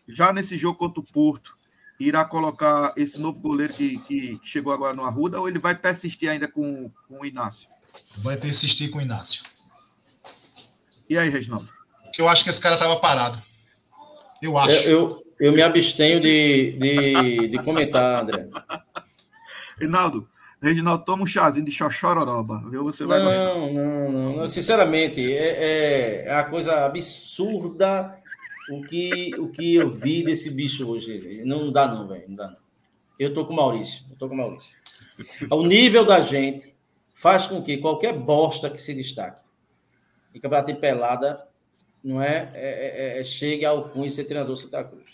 já nesse jogo contra o Porto, irá colocar esse novo goleiro que, que chegou agora no Arruda ou ele vai persistir ainda com, com o Inácio? Vai persistir com o Inácio. E aí, Reginaldo? Porque eu acho que esse cara estava parado. Eu acho. Eu, eu, eu me abstenho de, de, de comentar, André. Reinaldo, Reginaldo, toma um chazinho de xoxororoba, viu? Você vai gostar. Não, não, não, não. Sinceramente, é, é, é a coisa absurda o que, o que eu vi desse bicho hoje. Não dá, não, velho. Não dá, não. Eu tô com o Maurício. Eu tô com o Maurício. O nível da gente faz com que qualquer bosta que se destaque em campeonato de pelada não é, é, é- é- chegue ao cunho de ser treinador do Santa Cruz.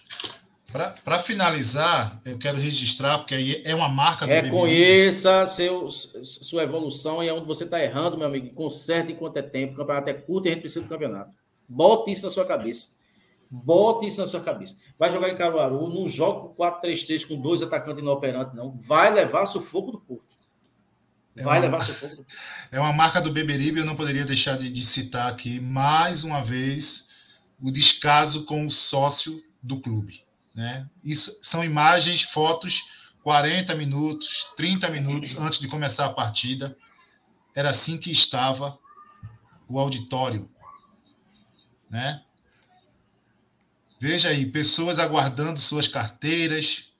Para finalizar, eu quero registrar, porque aí é uma marca do. Reconheça seu, sua evolução e onde você está errando, meu amigo. Conserte enquanto é tempo. O campeonato é curto e a gente precisa do campeonato. Bote isso na sua cabeça. Bote isso na sua cabeça. Vai jogar em Caruaru, não joga com 4-3-3 com dois atacantes inoperantes, não. Vai levar sufoco do Porto. Vai É uma- levar sufoco do Porto. É uma marca do Beberibe, eu não poderia deixar de, de citar aqui, mais uma vez, o descaso com o sócio do clube. Né? Isso são imagens, fotos, 40 minutos, 30 minutos antes de começar a partida. Era assim que estava o auditório. Né? Veja aí, pessoas aguardando suas carteiras,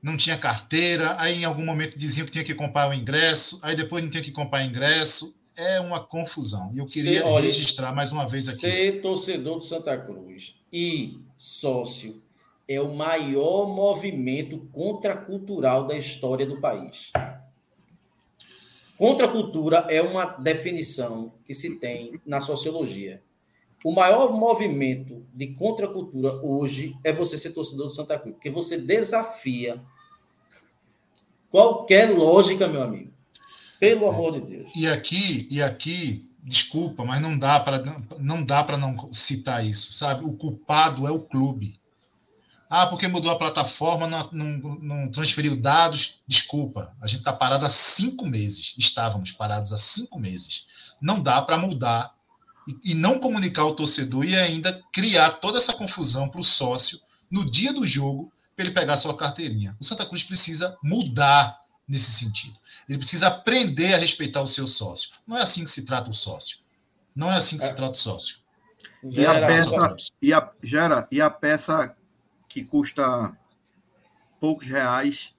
não tinha carteira, aí em algum momento diziam que tinha que comprar o ingresso, aí depois não tinha que comprar ingresso. É uma confusão. E eu queria olha, registrar mais uma vez aqui. Ser torcedor do Santa Cruz e sócio é o maior movimento contracultural da história do país. Contracultura é uma definição que se tem na sociologia. O maior movimento de contracultura hoje é você ser torcedor do Santa Cruz, porque você desafia qualquer lógica, meu amigo. Pelo amor de Deus. E aqui, e aqui, desculpa, mas não dá para não, não dá para não citar isso, sabe? O culpado é o clube. Ah, porque mudou a plataforma, não, não, não transferiu dados. Desculpa, a gente está parado há cinco meses. Estávamos parados há cinco meses. Não dá para mudar e, e não comunicar ao torcedor e ainda criar toda essa confusão para o sócio no dia do jogo para ele pegar sua carteirinha. O Santa Cruz precisa mudar nesse sentido. Ele precisa aprender a respeitar o seu sócio. Não é assim que se trata o sócio. Não é assim que se trata o sócio. E a peça, e a, gera, e a peça que custa poucos reais,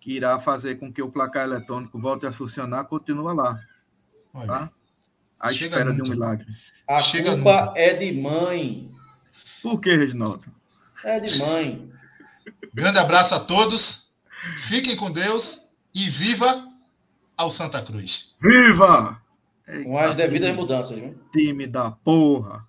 que irá fazer com que o placar eletrônico volte a funcionar, continua lá, Olha, tá? À Chega espera de um milagre. A Chega culpa é de mãe. Por que, Reginaldo? É de mãe. Grande abraço a todos. Fiquem com Deus e viva ao Santa Cruz. Viva! Com as devidas mudanças, viu? Time da porra!